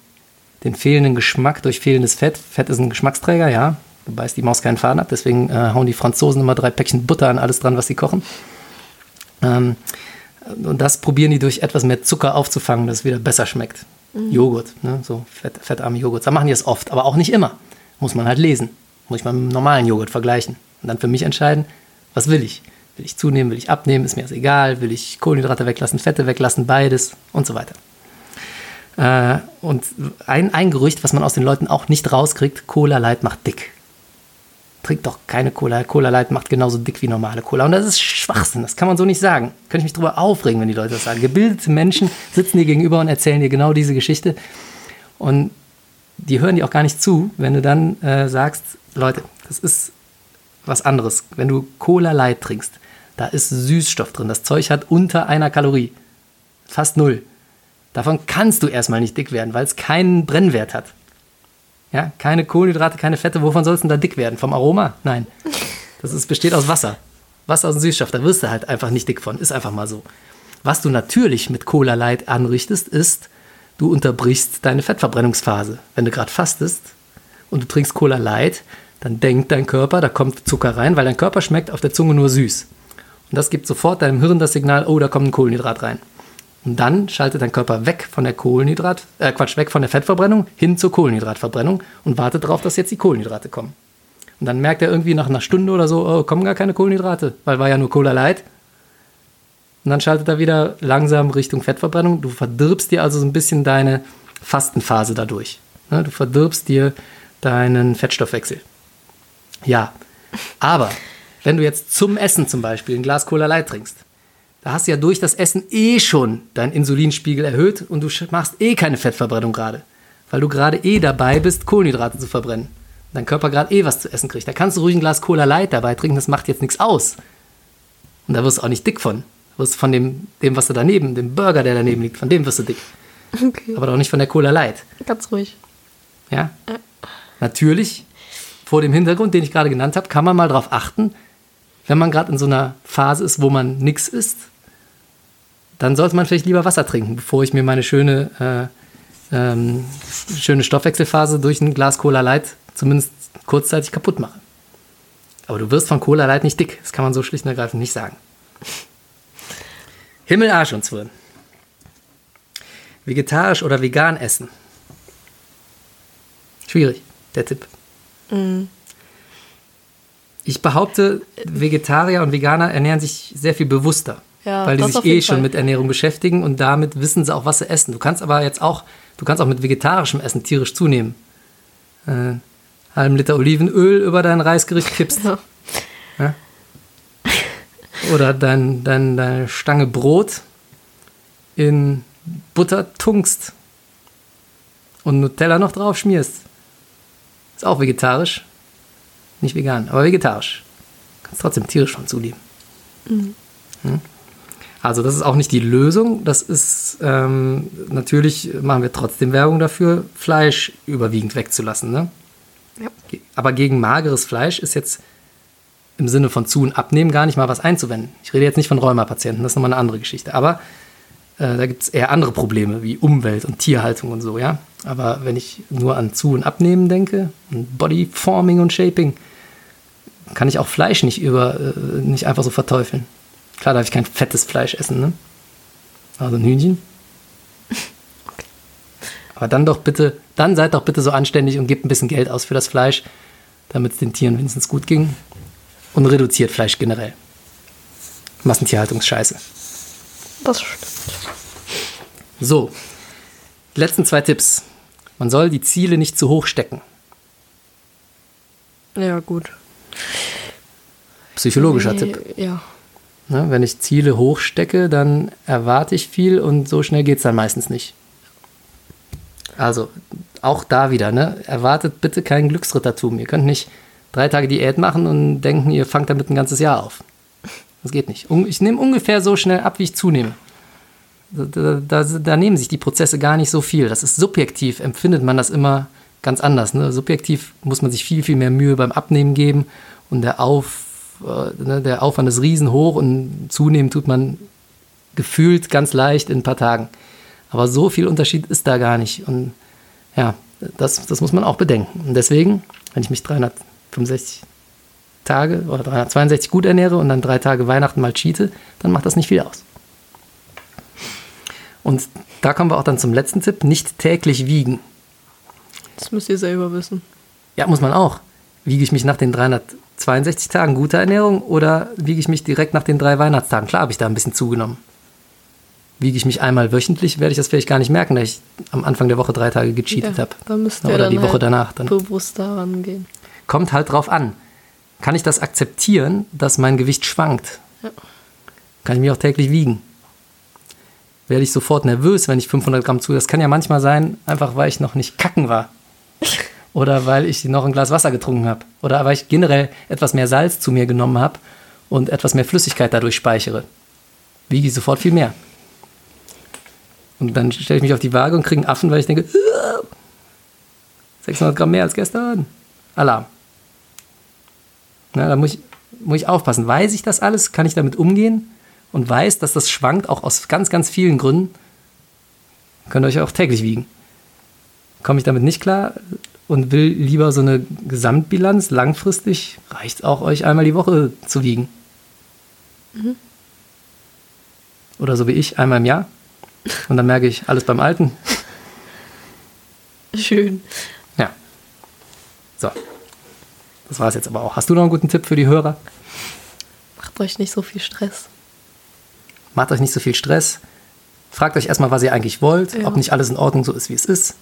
S2: den fehlenden Geschmack durch fehlendes Fett. Fett ist ein Geschmacksträger, ja. Da beißt die Maus keinen Faden ab. Deswegen äh, hauen die Franzosen immer drei Päckchen Butter an alles dran, was sie kochen. Ähm, und das probieren die durch etwas mehr Zucker aufzufangen, dass es wieder besser schmeckt. Joghurt, ne? so fett, fettarme Joghurt. Da machen die es oft, aber auch nicht immer. Muss man halt lesen. Muss ich mal mit einem normalen Joghurt vergleichen. Und dann für mich entscheiden, was will ich? Will ich zunehmen, will ich abnehmen, ist mir das egal. Will ich Kohlenhydrate weglassen, Fette weglassen, beides und so weiter. Äh, und ein, ein Gerücht, was man aus den Leuten auch nicht rauskriegt, Cola Light macht dick. Trinkt doch keine Cola. Cola Light macht genauso dick wie normale Cola. Und das ist Schwachsinn, das kann man so nicht sagen. Könnte ich mich drüber aufregen, wenn die Leute das sagen. Gebildete Menschen sitzen dir gegenüber und erzählen dir genau diese Geschichte. Und die hören dir auch gar nicht zu, wenn du dann äh, sagst, Leute, das ist was anderes. Wenn du Cola Light trinkst, da ist Süßstoff drin. Das Zeug hat unter einer Kalorie. Fast null. Davon kannst du erstmal nicht dick werden, weil es keinen Brennwert hat. Ja, keine Kohlenhydrate, keine Fette. Wovon sollst du denn da dick werden? Vom Aroma? Nein. Das ist, besteht aus Wasser. Wasser aus Süßstoff. Da wirst du halt einfach nicht dick von. Ist einfach mal so. Was du natürlich mit Cola Light anrichtest, ist, du unterbrichst deine Fettverbrennungsphase. Wenn du gerade fastest und du trinkst Cola Light, dann denkt dein Körper, da kommt Zucker rein, weil dein Körper schmeckt auf der Zunge nur süß. Und das gibt sofort deinem Hirn das Signal, oh, da kommt ein Kohlenhydrat rein. Und dann schaltet dein Körper weg von der Kohlenhydrat, äh Quatsch, weg von der Fettverbrennung hin zur Kohlenhydratverbrennung und wartet darauf, dass jetzt die Kohlenhydrate kommen. Und dann merkt er irgendwie nach einer Stunde oder so, oh, kommen gar keine Kohlenhydrate, weil war ja nur Cola Light. Und dann schaltet er wieder langsam Richtung Fettverbrennung. Du verdirbst dir also so ein bisschen deine Fastenphase dadurch. Ne, du verdirbst dir deinen Fettstoffwechsel. Ja, aber wenn du jetzt zum Essen zum Beispiel ein Glas Cola Light trinkst, da hast du ja durch das Essen eh schon deinen Insulinspiegel erhöht und du machst eh keine Fettverbrennung gerade, weil du gerade eh dabei bist, Kohlenhydrate zu verbrennen. Dein Körper gerade eh was zu essen kriegt. Da kannst du ruhig ein Glas Cola Light dabei trinken, das macht jetzt nichts aus. Und da wirst du auch nicht dick von. Du wirst von dem, dem, was da daneben, dem Burger, der daneben liegt, von dem wirst du dick. Okay. Aber doch nicht von der Cola Light.
S3: Ganz ruhig.
S2: Ja? ja. Natürlich, vor dem Hintergrund, den ich gerade genannt habe, kann man mal darauf achten, wenn man gerade in so einer Phase ist, wo man nichts isst, dann sollte man vielleicht lieber Wasser trinken, bevor ich mir meine schöne, äh, ähm, schöne Stoffwechselphase durch ein Glas Cola Light zumindest kurzzeitig kaputt mache. Aber du wirst von Cola Light nicht dick. Das kann man so schlicht und ergreifend nicht sagen. Himmel, Arsch und Zwirn. Vegetarisch oder vegan essen. Schwierig, der Tipp. Mhm. Ich behaupte, Vegetarier und Veganer ernähren sich sehr viel bewusster. Ja, weil die sich eh schon mit Ernährung beschäftigen und damit wissen sie auch, was sie essen. Du kannst aber jetzt auch, du kannst auch mit vegetarischem Essen tierisch zunehmen. Äh, halben Liter Olivenöl über dein Reisgericht kippst. Ja. Ja? Oder dein, dein, deine Stange Brot in Butter tunkst und Nutella noch drauf schmierst. Ist auch vegetarisch. Nicht vegan, aber vegetarisch. Kannst trotzdem tierisch von zulieben. Mhm. Hm? Also das ist auch nicht die Lösung. Das ist ähm, natürlich machen wir trotzdem Werbung dafür, Fleisch überwiegend wegzulassen. Ne? Ja. Aber gegen mageres Fleisch ist jetzt im Sinne von zu und abnehmen gar nicht mal was einzuwenden. Ich rede jetzt nicht von Rheumapatienten, das ist nochmal eine andere Geschichte. Aber äh, da gibt es eher andere Probleme wie Umwelt und Tierhaltung und so, ja. Aber wenn ich nur an Zu- und Abnehmen denke, Bodyforming und Shaping, kann ich auch Fleisch nicht über, äh, nicht einfach so verteufeln. Klar darf ich kein fettes Fleisch essen, ne? Also ein Hühnchen. Aber dann doch bitte, dann seid doch bitte so anständig und gebt ein bisschen Geld aus für das Fleisch, damit es den Tieren wenigstens gut ging. Und reduziert Fleisch generell. Massentierhaltungsscheiße.
S3: Das stimmt.
S2: So, die letzten zwei Tipps. Man soll die Ziele nicht zu hoch stecken.
S3: Ja, gut.
S2: Psychologischer nee, Tipp.
S3: Ja.
S2: Ne, wenn ich Ziele hochstecke, dann erwarte ich viel und so schnell geht es dann meistens nicht. Also auch da wieder, ne? erwartet bitte kein Glücksrittertum. Ihr könnt nicht drei Tage Diät machen und denken, ihr fangt damit ein ganzes Jahr auf. Das geht nicht. Ich nehme ungefähr so schnell ab, wie ich zunehme. Da, da, da, nehmen sich die Prozesse gar nicht so viel. Das ist subjektiv, empfindet man das immer ganz anders. Ne? Subjektiv muss man sich viel, viel mehr Mühe beim Abnehmen geben und der Auf äh, ne, der Aufwand ist riesenhoch und zunehmend tut man gefühlt ganz leicht in ein paar Tagen. Aber so viel Unterschied ist da gar nicht. Und ja, das, das muss man auch bedenken. Und deswegen, wenn ich mich 365 Tage oder 362 gut ernähre und dann drei Tage Weihnachten mal cheate, dann macht das nicht viel aus. Und da kommen wir auch dann zum letzten Tipp: nicht täglich wiegen.
S3: Das müsst ihr selber wissen.
S2: Ja, muss man auch. Wiege ich mich nach den 300 62 Tagen gute Ernährung oder wiege ich mich direkt nach den drei Weihnachtstagen? Klar habe ich da ein bisschen zugenommen. Wiege ich mich einmal wöchentlich, werde ich das vielleicht gar nicht merken, da ich am Anfang der Woche drei Tage gecheatet ja, habe.
S3: Dann müsste
S2: Oder die Woche halt danach.
S3: Dann. bewusst daran gehen.
S2: Kommt halt drauf an. Kann ich das akzeptieren, dass mein Gewicht schwankt? Ja. Kann ich mich auch täglich wiegen? Werde ich sofort nervös, wenn ich 500 Gramm zu. Das kann ja manchmal sein, einfach weil ich noch nicht kacken war. oder weil ich noch ein Glas Wasser getrunken habe oder weil ich generell etwas mehr Salz zu mir genommen habe und etwas mehr Flüssigkeit dadurch speichere, wiege ich sofort viel mehr. Und dann stelle ich mich auf die Waage und kriege einen Affen, weil ich denke, 600 Gramm mehr als gestern. Alarm. Na, da muss ich, muss ich aufpassen. Weiß ich das alles? Kann ich damit umgehen? Und weiß, dass das schwankt, auch aus ganz, ganz vielen Gründen. Könnt ihr euch auch täglich wiegen. Komme ich damit nicht klar? und will lieber so eine Gesamtbilanz langfristig, reicht es auch euch einmal die Woche zu wiegen. Oder so wie ich, einmal im Jahr. Und dann merke ich, alles beim Alten.
S3: Schön.
S2: Ja. So. Das war es jetzt aber auch. Hast du noch einen guten Tipp für die Hörer?
S3: Macht euch nicht so viel Stress.
S2: Macht euch nicht so viel Stress. Fragt euch erstmal, was ihr eigentlich wollt,
S3: Ja.
S2: ob nicht alles in Ordnung so ist, wie es ist.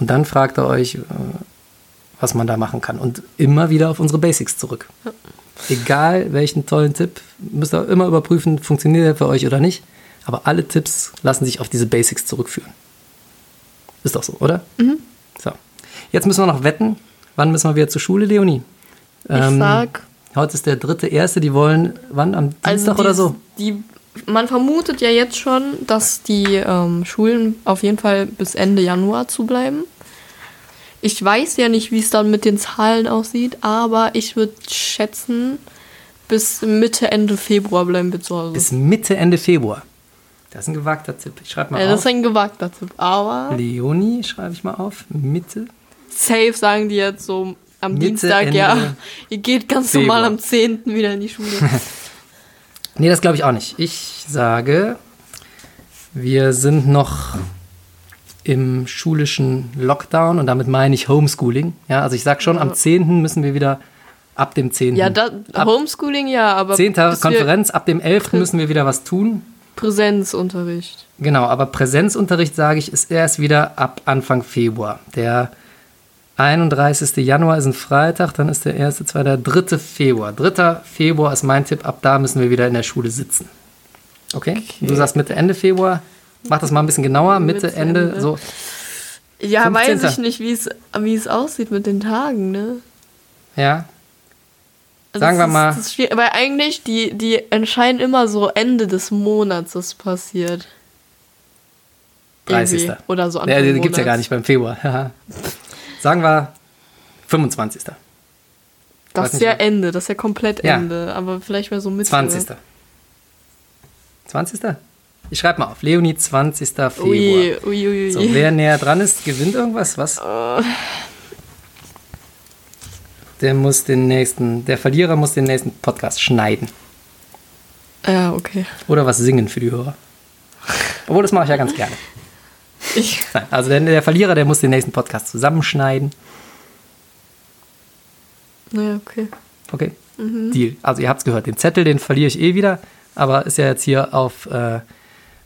S2: Und dann fragt ihr euch, äh, was man da machen kann. Und immer wieder auf unsere Basics zurück. Egal welchen tollen Tipp, müsst ihr immer überprüfen, funktioniert der für euch oder nicht. Aber alle Tipps lassen sich auf diese Basics zurückführen. Ist doch so, oder? So. Jetzt müssen wir noch wetten. Wann müssen wir wieder zur Schule, Leonie?
S3: Ich
S2: Ähm,
S3: sag,
S2: Heute ist der dritte, erste. Die wollen, wann? Am Dienstag
S3: also
S2: oder
S3: die,
S2: so?
S3: Die, man vermutet ja jetzt schon, dass die ähm, Schulen auf jeden Fall bis Ende Januar zubleiben. Ich weiß ja nicht, wie es dann mit den Zahlen aussieht, aber ich würde schätzen, bis Mitte, Ende Februar bleiben wir zu Hause.
S2: Bis Mitte, Ende Februar. Das ist ein gewagter Tipp. Ich schreibe mal
S3: ja, das ist
S2: auf.
S3: ein gewagter Tipp, aber
S2: Leonie schreibe ich mal auf. Mitte.
S3: safe sagen die jetzt so am
S2: Mitte,
S3: Dienstag,
S2: Ende
S3: ja, ihr geht ganz
S2: Februar.
S3: normal am 10. wieder in die Schule.
S2: Nee, das glaube ich auch nicht. Ich sage, wir sind noch im schulischen Lockdown und damit meine ich Homeschooling. Ja, also ich sage schon, am 10. müssen wir wieder ab dem 10.
S3: ja, da, Homeschooling ja, aber
S2: 10.
S3: bis wir
S2: Konferenz, ab dem 11. müssen wir wieder was tun.
S3: Präsenzunterricht.
S2: Genau, aber Präsenzunterricht, sage ich, ist erst wieder ab Anfang Februar. Der 31. Januar ist ein Freitag, dann ist der 1., 2., 3. Februar. 3. Februar ist mein Tipp, ab da müssen wir wieder in der Schule sitzen. Okay? Du sagst Mitte, Ende Februar. Mach das mal ein bisschen genauer. Mitte,
S3: Mitte,
S2: Ende,
S3: Ende.
S2: so.
S3: Ja,
S2: 15..
S3: weiß ich nicht, wie es aussieht mit den Tagen, ne?
S2: Ja.
S3: Also
S2: Sagen wir
S3: ist,
S2: mal-
S3: ist weil eigentlich, die, die entscheiden immer so Ende des Monats, das passiert.
S2: 30.
S3: Irgendwie. Oder so
S2: Ja,
S3: Anfang
S2: den gibt es ja gar nicht beim Februar. Sagen wir 25.
S3: Das ist ja
S2: was-
S3: Ende, das ist ja komplett
S2: Ja.
S3: Ende. Aber vielleicht wäre so Mitte.
S2: 20. 20. Ich schreibe mal auf. Leonie, 20. Februar.
S3: Ui, ui, ui,
S2: So, wer näher dran ist, gewinnt irgendwas. Was? Der muss den nächsten, der Verlierer muss den nächsten Podcast schneiden.
S3: Ja, okay.
S2: Oder was singen für die Hörer. Obwohl, das mache ich ja ganz gerne.
S3: Ich,
S2: Nein, also der, der Verlierer, der muss den nächsten Podcast zusammenschneiden.
S3: naja, okay.
S2: Okay? Deal. Also ihr habt es gehört, den Zettel, den verliere ich eh wieder. Aber ist ja jetzt hier auf, äh,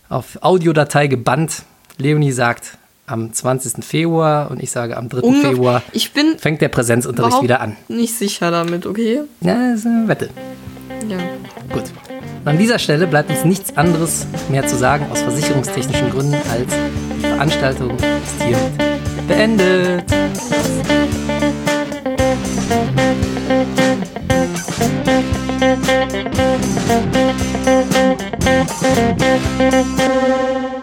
S2: auf Audiodatei gebannt. Leonie sagt am 20. Februar und ich sage am 3.
S3: Ungef-
S2: Februar
S3: Ich bin
S2: fängt der Präsenzunterricht wieder an.
S3: nicht sicher damit, okay?
S2: Ja, ist eine Wette.
S3: Ja.
S2: Gut. Und an dieser Stelle bleibt uns nichts anderes mehr zu sagen aus versicherungstechnischen Gründen als die Veranstaltung ist hiermit beendet.
S4: Thank